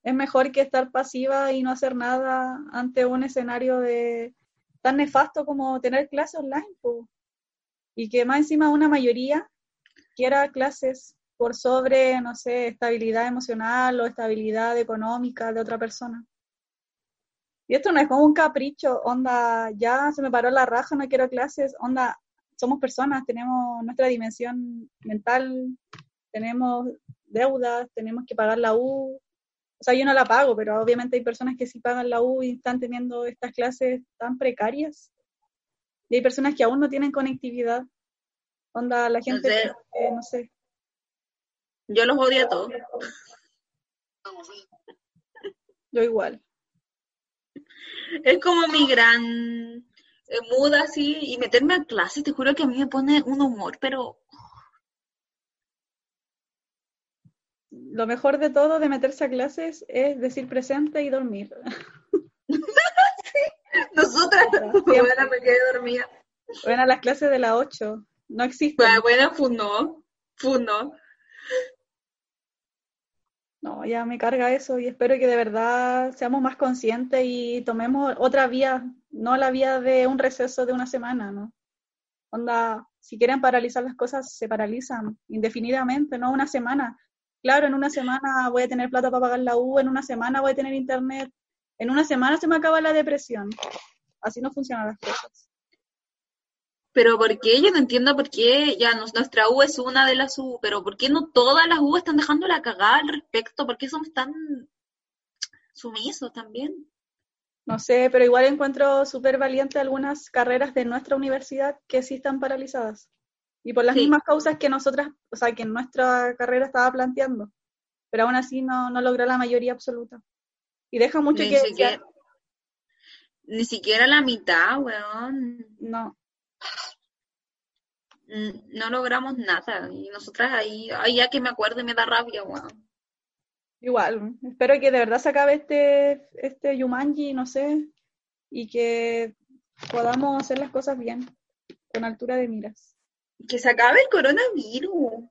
Es mejor que estar pasiva y no hacer nada ante un escenario de tan nefasto como tener clases online. po. Y que más encima una mayoría quiera clases por sobre, no sé, estabilidad emocional o estabilidad económica de otra persona. Y esto no es como un capricho, onda, ya se me paró la raja, no quiero clases, onda, somos personas, tenemos nuestra dimensión mental, tenemos deudas, tenemos que pagar la U. O sea, yo no la pago, pero obviamente hay personas que sí pagan la U y están teniendo estas clases tan precarias. Y hay personas que aún no tienen conectividad. Onda, la gente, eh, no sé. Yo los odio a todos. Yo igual. Es como mi gran eh, muda así y meterme a clase, te juro que a mí me pone un humor, pero Lo mejor de todo de meterse a clases es decir presente y dormir. *laughs* nosotras, Siempre. bueno, me quedé dormida. Bueno, las clases de la 8 no existen. Bueno, bueno, funó, funó. No, ya me carga eso y espero que de verdad seamos más conscientes y tomemos otra vía, no la vía de un receso de una semana, ¿no? Onda, si quieren paralizar las cosas, se paralizan indefinidamente, no una semana. claro, en una semana voy a tener plata para pagar la U, en una semana voy a tener internet, en una semana se me acaba la depresión. Así no funcionan las cosas. Pero ¿por qué? Yo no entiendo por qué ya nos- nuestra U es una de las U, pero ¿por qué no todas las U están dejando la cagada al respecto? ¿Por qué somos tan sumisos también? No sé, pero igual encuentro súper valiente algunas carreras de nuestra universidad que sí están paralizadas. Y por las Sí. mismas causas que nosotras, o sea, que nuestra carrera estaba planteando. Pero aún así no, no logró la mayoría absoluta. Y deja mucho Ni que siquiera, ni siquiera la mitad, weón. No, No logramos nada. Y nosotras ahí, ay, ya que me acuerdo y me da rabia, weón. igual. Espero que de verdad se acabe este, este Yumanji, no sé, y que podamos hacer las cosas bien, con altura de miras. Que se acabe el coronavirus.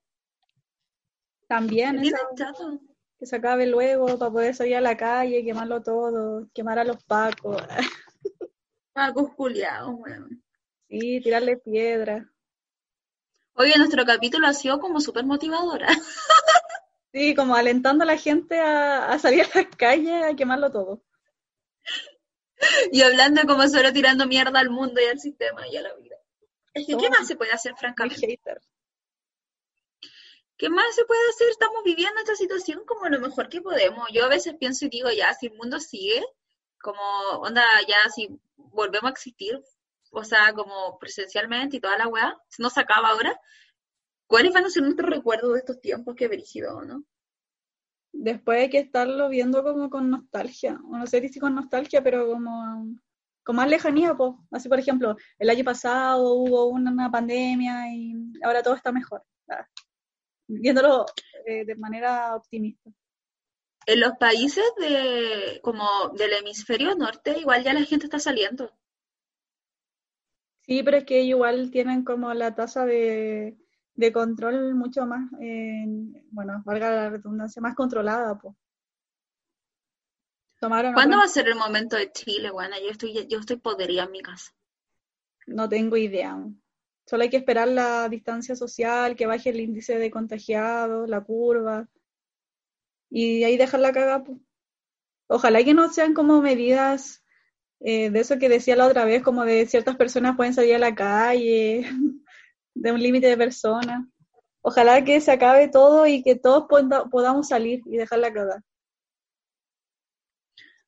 También esa- que se acabe luego para poder salir a la calle, quemarlo todo, quemar a los pacos, *laughs* Pacos culiados, weón. sí, tirarle piedra. Oye, nuestro capítulo ha sido como súper motivadora. *laughs* Sí, como alentando a la gente a, a salir a las calles a quemarlo todo. Y hablando como solo tirando mierda al mundo y al sistema y a la vida. Es que, ¿qué más se puede hacer, francamente? ¿Qué más se puede hacer? Estamos viviendo esta situación como lo mejor que podemos. Yo a veces pienso y digo, ya, si el mundo sigue, como, onda, ya, si volvemos a existir, o sea, como presencialmente y toda la weá, si no se acaba ahora, ¿cuáles van a ser nuestros recuerdos de estos tiempos que brígido, no? Después hay que estarlo viendo como con nostalgia, o no sé si con nostalgia, pero como con más lejanía, pues. Así, por ejemplo, el año pasado hubo una, pandemia y ahora todo está mejor. Ah, Viéndolo eh, de manera optimista. En los países de, como del hemisferio norte, igual ya la gente está saliendo. Sí, pero es que igual tienen como la tasa de, de control mucho más, eh, bueno, valga la redundancia, más controlada, pues. Tomaron ¿Cuándo va a ser el momento de Chile, buena? Yo estoy, yo estoy podrida en mi casa. No tengo idea. Solo hay que esperar la distancia social, que baje el índice de contagiados, la curva, y ahí dejar la cagada. pues. Ojalá que no sean como medidas eh, de eso que decía la otra vez, como de ciertas personas pueden salir a la calle, *laughs* de un límite de personas. Ojalá que se acabe todo y que todos poda- podamos salir y dejar la cagada.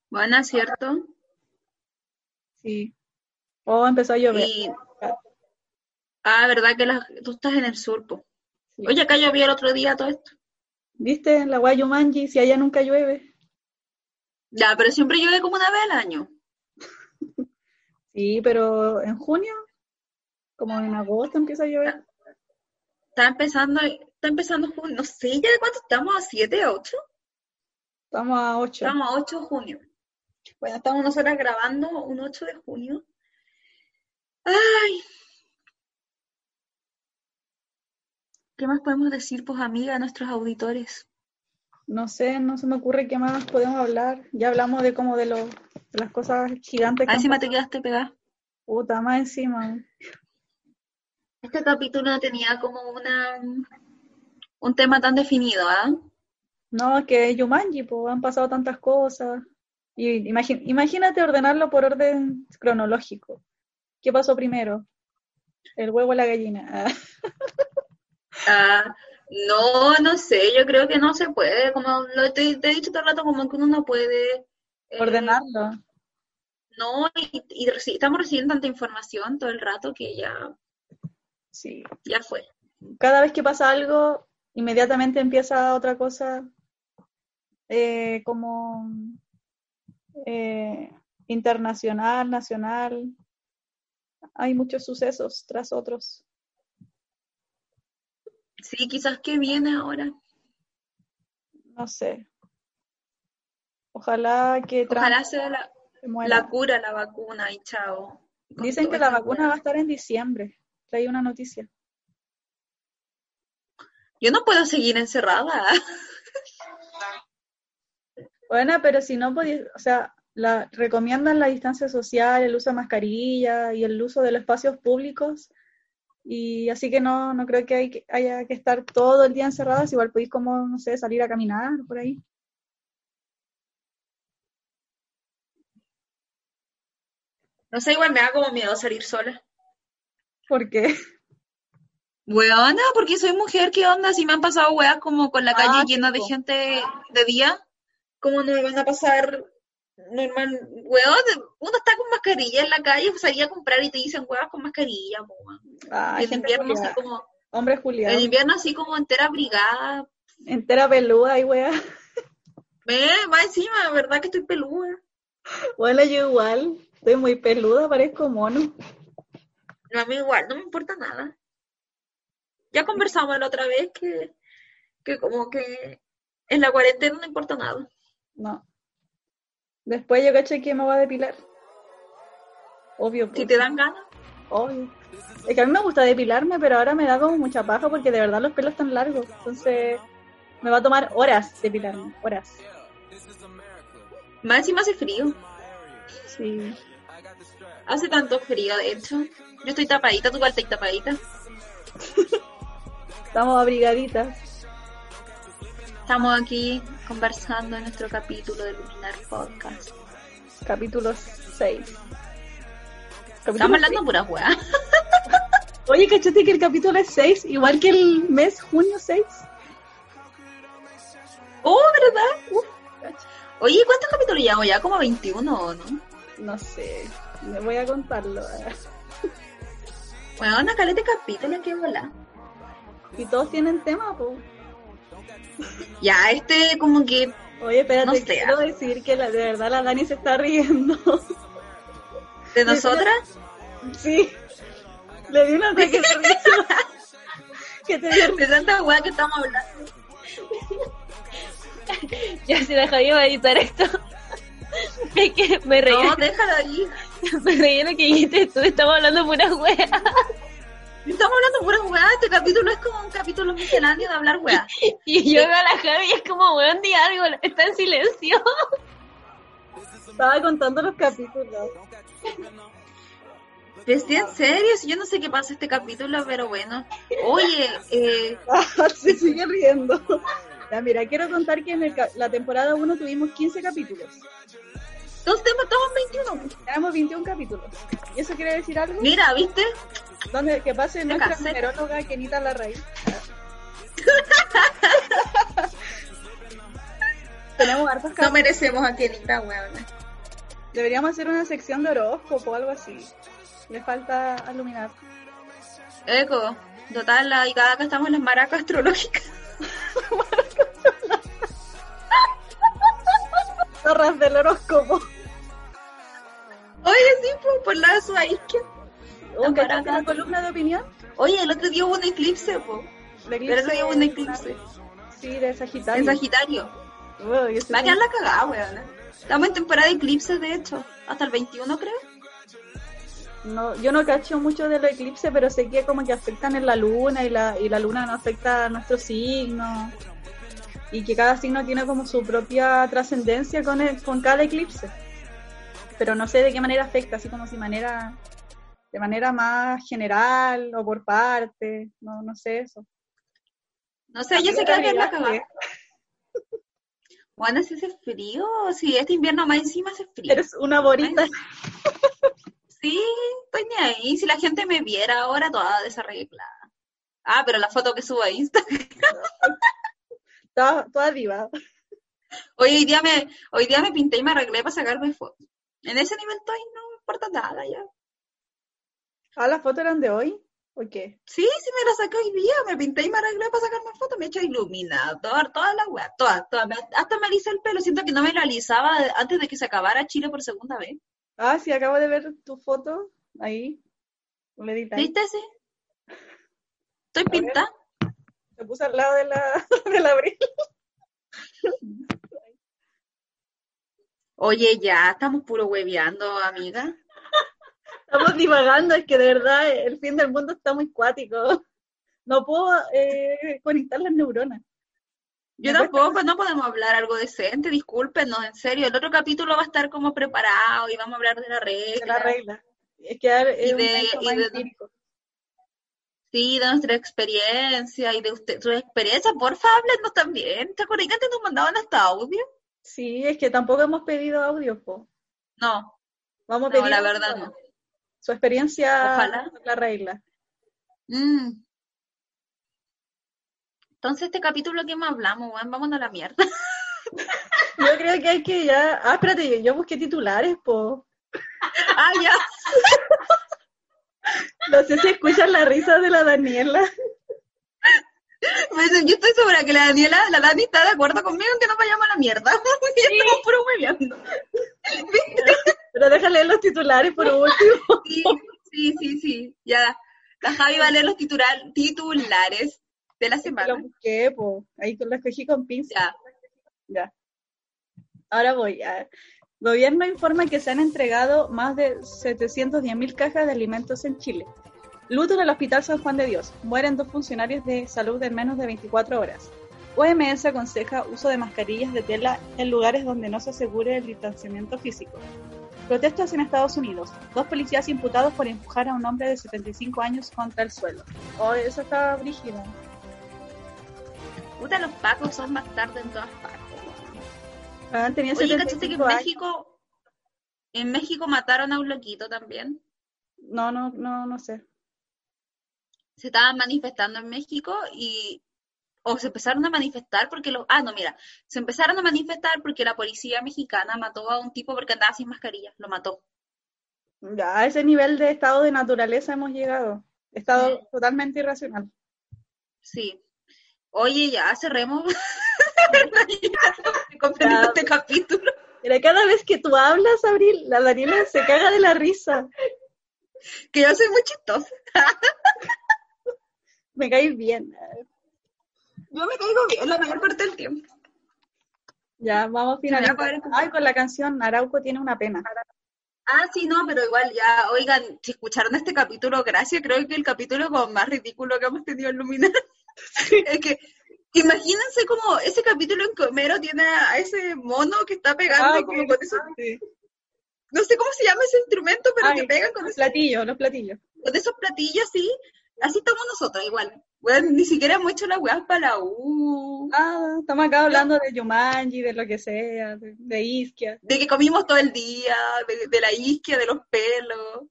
Bueno, ¿cierto? Sí. O empezó a llover. Y, ah, verdad que las- tú estás en el sur, po. Sí. Oye, acá llovió el otro día todo esto. ¿Viste? La Guayumanji, si allá nunca llueve. Ya, pero siempre llueve como una vez al año. Sí, pero en junio, como en agosto empieza a llover. Está empezando, está empezando junio, no sé ya de cuánto estamos, a 7, a 8. Estamos a 8. Estamos a 8 de junio. Bueno, estamos nosotras grabando un 8 de junio. Ay. ¿Qué más podemos decir, pues, amiga, a nuestros auditores? No sé, no se me ocurre qué más podemos hablar. Ya hablamos de como de, lo- de las cosas gigantes que Ah, encima te quedaste pegada. Puta, más encima. Este capítulo no tenía como una un tema tan definido, ¿ah? No, es que Yumanji, pues han pasado tantas cosas. Y imagínate ordenarlo por orden cronológico. ¿Qué pasó primero? El huevo o la gallina. *laughs* Ah, Ah, no, no sé, yo creo que no se puede, como lo te, te he dicho todo el rato, como que uno no puede eh, ordenarlo. No, y, y reci- estamos recibiendo tanta información todo el rato que ya, Sí. ya fue. Cada vez que pasa algo, inmediatamente empieza otra cosa eh, como eh, internacional, nacional. Hay muchos sucesos tras otros. Sí, quizás que viene ahora. No sé. Ojalá que Trump Ojalá sea la, la cura, la vacuna y chao. Dicen que la vacuna va a estar en diciembre. Traí una noticia. Yo no puedo seguir encerrada. *laughs* Bueno, pero si no podía, o sea, la, recomiendan la distancia social, el uso de mascarilla y el uso de los espacios públicos Y así que no, no creo que, hay que haya que estar todo el día encerradas, igual podéis como, no sé, salir a caminar por ahí. No sé, igual me da como miedo salir sola. Porque Weona, porque soy mujer, ¿qué onda? Si me han pasado weas como con la Ah, calle llena de gente de día, ¿cómo no me van a pasar normal? Weón, uno está con mascarilla en la calle, pues, salía a comprar y te dicen weas con mascarilla, po, weón. Ah, En gente invierno así como, hombre Julián, en invierno así como entera abrigada. entera peluda y wea. Me, más encima, ¿verdad que estoy peluda? Bueno, yo igual, estoy muy peluda, parezco mono. No, a mí igual, no me importa nada. Ya conversamos la otra vez que, que como que en la cuarentena no importa nada. No. Después yo caché que me voy a depilar. Obvio, Si pues, te dan ganas. obvio. Es que a mí me gusta depilarme, pero ahora me da como mucha paja porque de verdad los pelos están largos. Entonces me va a tomar horas depilarme, horas. Más encima hace frío. Sí. Hace tanto frío, de hecho. Yo estoy tapadita, tú igual estás tapadita. *laughs* Estamos abrigaditas. Estamos aquí conversando en nuestro capítulo de Luminar Podcast. Capítulo 6. Estamos hablando pura weá. *laughs* Oye, ¿cachaste que el capítulo es 6? Igual que el mes junio 6. Oh, ¿verdad? Uf. Oye, ¿cuántos capítulos llevamos ya? Como 21, ¿o ¿no? No sé, me voy a contarlo. Bueno, una caleta de capítulos que volar. Y todos tienen tema, pues. Ya, este como que... Oye, espérate, No sé. quiero decir que la, de verdad la Dani se está riendo. ¿De nosotras? sí. Le di un ataque de risa. *laughs* que te dio De tanta weá que estamos hablando. *laughs* Ya si la Javi va a editar esto. *laughs* Es que me reí, No, déjalo ahí. me reí lo que dijiste tú, estamos hablando pura wea. Estamos hablando pura weá. Este capítulo es como un capítulo misceláneo de hablar weá. Y yo veo a la Javi y es como, weón, di algo, está en silencio. Estaba contando los capítulos. Pero estoy en serio, si yo no sé qué pasa este capítulo, pero bueno. Oye, eh, *laughs* se sigue riendo. Ya, mira, quiero contar que en el la temporada 1 tuvimos 15 capítulos. entonces estamos 21. Tenemos 21 capítulos. ¿Y eso quiere decir algo? Mira, ¿viste? Donde que pase nuestra numeróloga Kenita Larraíz. *laughs* Tenemos hartos No capítulos. merecemos a Kenita, weón. Deberíamos hacer una sección de horóscopo o algo así. Le falta iluminar. Eco, total, la- y cada que estamos en las maracas astrológicas. *laughs* Zorras del horóscopo. Oye, sí, pues, por la de su. ¿O Las ¿Cachaste la columna de opinión? Oye, el otro día hubo un eclipse, po. De El otro día hubo un eclipse. Sí, de Sagitario. En Sagitario. Estoy Va a quedar la cagada, weón. Estamos en temporada de eclipses, de hecho. Hasta el 21, creo. No, yo no cacho mucho de los eclipses, pero sé que como que afectan en la luna y la, y la luna no afecta a nuestro signo. Y que cada signo tiene como su propia trascendencia con, el- con cada eclipse. Pero no sé de qué manera afecta, así como si manera, de manera más general o por parte, no, no sé eso. No sé, yo sé que va a quedar la cagada. Bueno, si hace frío, si este invierno más encima hace frío. Eres una borita. Sí, estoy ni ahí. Si la gente me viera ahora toda desarreglada. Ah, pero la foto que subo a Instagram. *laughs* Toda, toda diva. Hoy, día me, hoy día me pinté y me arreglé para sacarme fotos. En ese nivel estoy, no me importa nada ya. Ah, las fotos eran de hoy. ¿O qué? Sí, sí me la saqué hoy día, me pinté y me arreglé para sacarme fotos, me he hecho iluminado, toda, la weá, toda, toda, hasta me alisé el pelo, siento que no me lo alisaba antes de que se acabara Chile por segunda vez. Ah, sí, acabo de ver tu foto ahí. ¿Viste sí? Estoy pintada. Se puso al lado de la, *laughs* de la abril. Oye, ya, estamos puro hueveando, amiga. Estamos divagando, es que de verdad el fin del mundo está muy cuático. No puedo eh, conectar las neuronas. Yo tampoco, no podemos hablar algo decente, discúlpenos, en serio. El otro capítulo va a estar como preparado y vamos a hablar de la de regla. la regla. Es que es Y un de- y de- empírico. Sí, de nuestra experiencia y de usted, su experiencia, porfa, háblenos también. ¿Te acuerdas que antes nos mandaban hasta audio? Sí, es que tampoco hemos pedido audio, po. No, Vamos a no, pedir la verdad no. su experiencia Ojalá. la regla. Mm. Entonces, este capítulo que más hablamos, weón, vámonos a la mierda. *laughs* Yo creo que hay que ya. Ah, espérate, yo, yo busqué titulares, po. ah, ya. No sé si escuchan la risa de la Daniela. Bueno, yo estoy segura que la Daniela, la Dani está de acuerdo conmigo en que nos vayamos a la mierda. *laughs* Estamos puro hueveando. Pero déjale leer los titulares por último. Sí, sí, sí, sí. Ya. La Javi va a leer los titular- titulares de la Lo semana. busqué, po. Ahí lo escogí con pinza. Ya. Ya. Ahora voy. ya. Gobierno informa que se han entregado más de 710.000 cajas de alimentos en Chile. Luto en el Hospital San Juan de Dios. Mueren dos funcionarios de salud en menos de 24 horas. OMS aconseja uso de mascarillas de tela en lugares donde no se asegure el distanciamiento físico. Protestas en Estados Unidos. Dos policías imputados por empujar a un hombre de 75 años contra el suelo. Oh, eso está brígido. Puta, los pacos son más tarde en todas partes. Ah, tenía Oye, ¿cachaste que en 75 años. México, en México mataron a un loquito también? No, no, no, no sé. Se estaban manifestando en México y o se empezaron a manifestar porque los ah no mira se empezaron a manifestar porque la policía mexicana mató a un tipo porque andaba sin mascarilla lo mató Ya a ese nivel de estado de naturaleza hemos llegado. Estado Sí. totalmente irracional. sí oye ya cerremos *laughs* Ya. este capítulo Pero cada vez que tú hablas, Abril, la Daniela se caga de la risa. que yo soy muy chistosa *laughs* Me caes bien. yo me caigo bien la mayor parte del tiempo Ya, vamos a finalizar. Ay, con la canción Arauco tiene una pena. Ah, sí, no, pero igual ya, oigan, si escucharon este capítulo, gracias, creo que el capítulo como más ridículo que hemos tenido en Luminar. Es que, imagínense como ese capítulo en que Homero tiene a ese mono que está pegando Ah, como con esos, Sí. no sé cómo se llama ese instrumento, pero Ay, que pegan con, Los esos, platillos, los platillos. con esos platillos así, así estamos nosotros igual. Bueno, ni siquiera hemos hecho las weas para la U, Ah, estamos acá hablando de Yumanji, de lo que sea, de, de Isquia. de que comimos todo el día, de, de la isquia, de los pelos.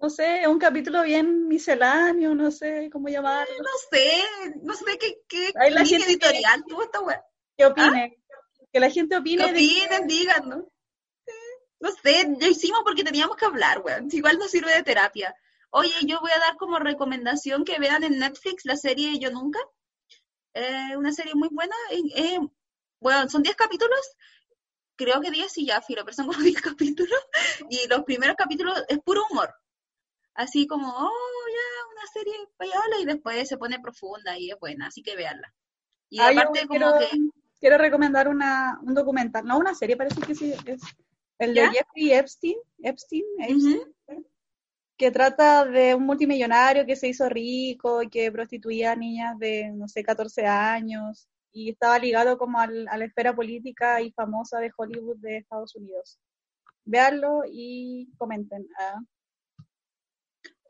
No sé, un capítulo bien misceláneo, no sé cómo llamarlo. No sé, no sé qué, qué la gente- editorial tuvo esta wea. ¿Qué opine? Que la gente ¿Qué opine opinen? Díganos. No sé, ya hicimos porque teníamos que hablar, weón. Igual nos sirve de terapia. Oye, yo voy a dar como recomendación que vean en Netflix la serie Yo Nunca. Eh, una serie muy buena. eh, eh, bueno, son 10 capítulos. Creo que 10 y ya, filo, pero son como *laughs* 10 capítulos. Y los primeros capítulos es puro humor. Así como, oh, ya, una serie española y después se pone profunda y es buena, así que véanla. Y aparte como quiero, que... quiero recomendar una, un documental, no una serie, parece que sí, es el de. Jeffrey Epstein, Epstein, Epstein, que trata de un multimillonario que se hizo rico y que prostituía a niñas de, no sé, 14 años y estaba ligado como al- a la esfera política y famosa de Hollywood de Estados Unidos. Véanlo y comenten. ah.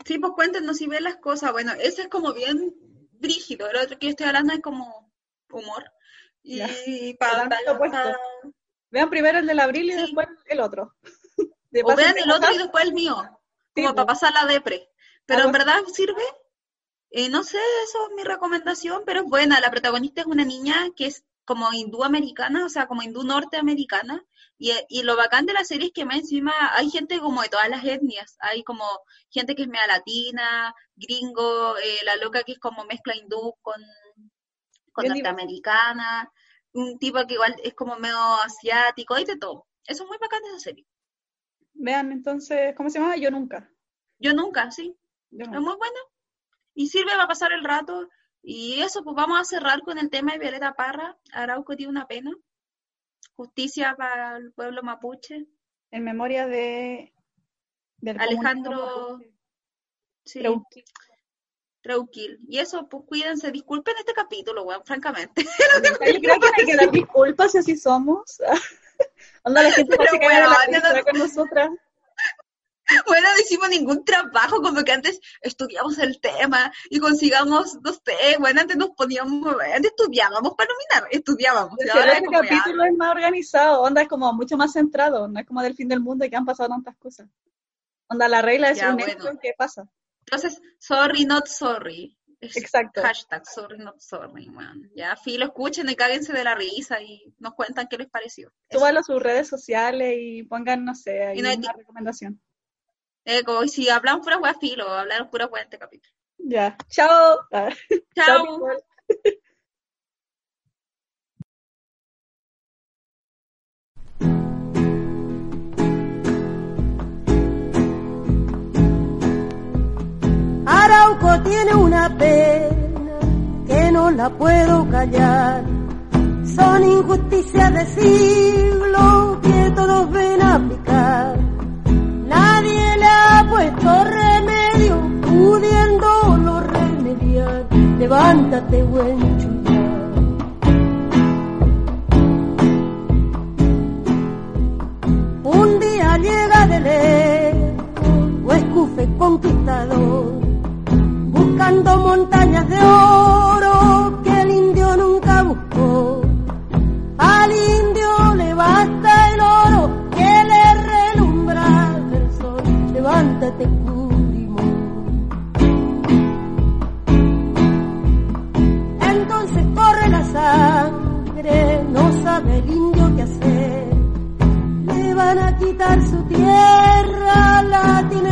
Sí, pues cuéntenos si ven las cosas. Bueno, ese es como bien brígido. El otro que yo estoy hablando es como humor. Y Ya. para. Vean primero el del abril y Sí. después el otro. *laughs* De O vean el otro y después el mío. Sí, Como para pasar la depre. Pero en verdad sirve. Eh, no sé, eso es mi recomendación, pero es buena. La protagonista es una niña que es como hindú americana, o sea, como hindú norteamericana. Y, y lo bacán de la serie es que más encima hay gente como de todas las etnias. Hay como gente que es media latina, gringo, eh, la loca que es como mezcla hindú con, con norteamericana, un tipo que igual es como medio asiático, hay de todo. Eso es muy bacán de esa serie. Vean entonces, ¿cómo se llama? Yo nunca. Yo nunca, sí. Yo Es muy buena. Y sirve para pasar el rato. Y eso, pues vamos a cerrar con el tema de Violeta Parra. Arauco tiene una pena. Justicia para el pueblo mapuche. En memoria de del Alejandro. Sí, Trauqui. Trauquil. Y eso, pues cuídense. Disculpen este capítulo, weón, francamente. *laughs* Yo creo que hay que dar disculpas si así somos. *laughs* Onda la gente Pero, weón, risa no- con nosotras. Bueno, no hicimos ningún trabajo, como que antes estudiamos el tema y consigamos, no sé, bueno, antes nos poníamos, antes estudiábamos para nominar, estudiábamos. Pero ahora este ya- capítulo es más organizado, onda es como mucho más centrado, no es como del fin del mundo y que han pasado tantas cosas. Onda, la regla es Ya, un bueno. que pasa. Entonces, sorry, not sorry. Es Exacto. Hashtag sorry, not sorry, man. Ya, filo, escuchen y cáguense de la risa y nos cuentan qué les pareció. Eso. Súbalo a sus redes sociales y pongan, no sé, ahí Y no hay una recomendación. Eh, como si hablamos pura hueá, filo, hablaron pura hueá en este capítulo. Ya. Chao. Ah, Chao. Arauco tiene una pena que no la puedo callar. Son injusticias de siglo que todos ven aplicar. Puesto remedio, pudiéndolo remediar. Levántate, buen chullar. Un día llega de lejos, o escufe conquistador buscando montañas de oro Entonces corre la sangre, no sabe el indio qué hacer. Le van a quitar su tierra, la tiene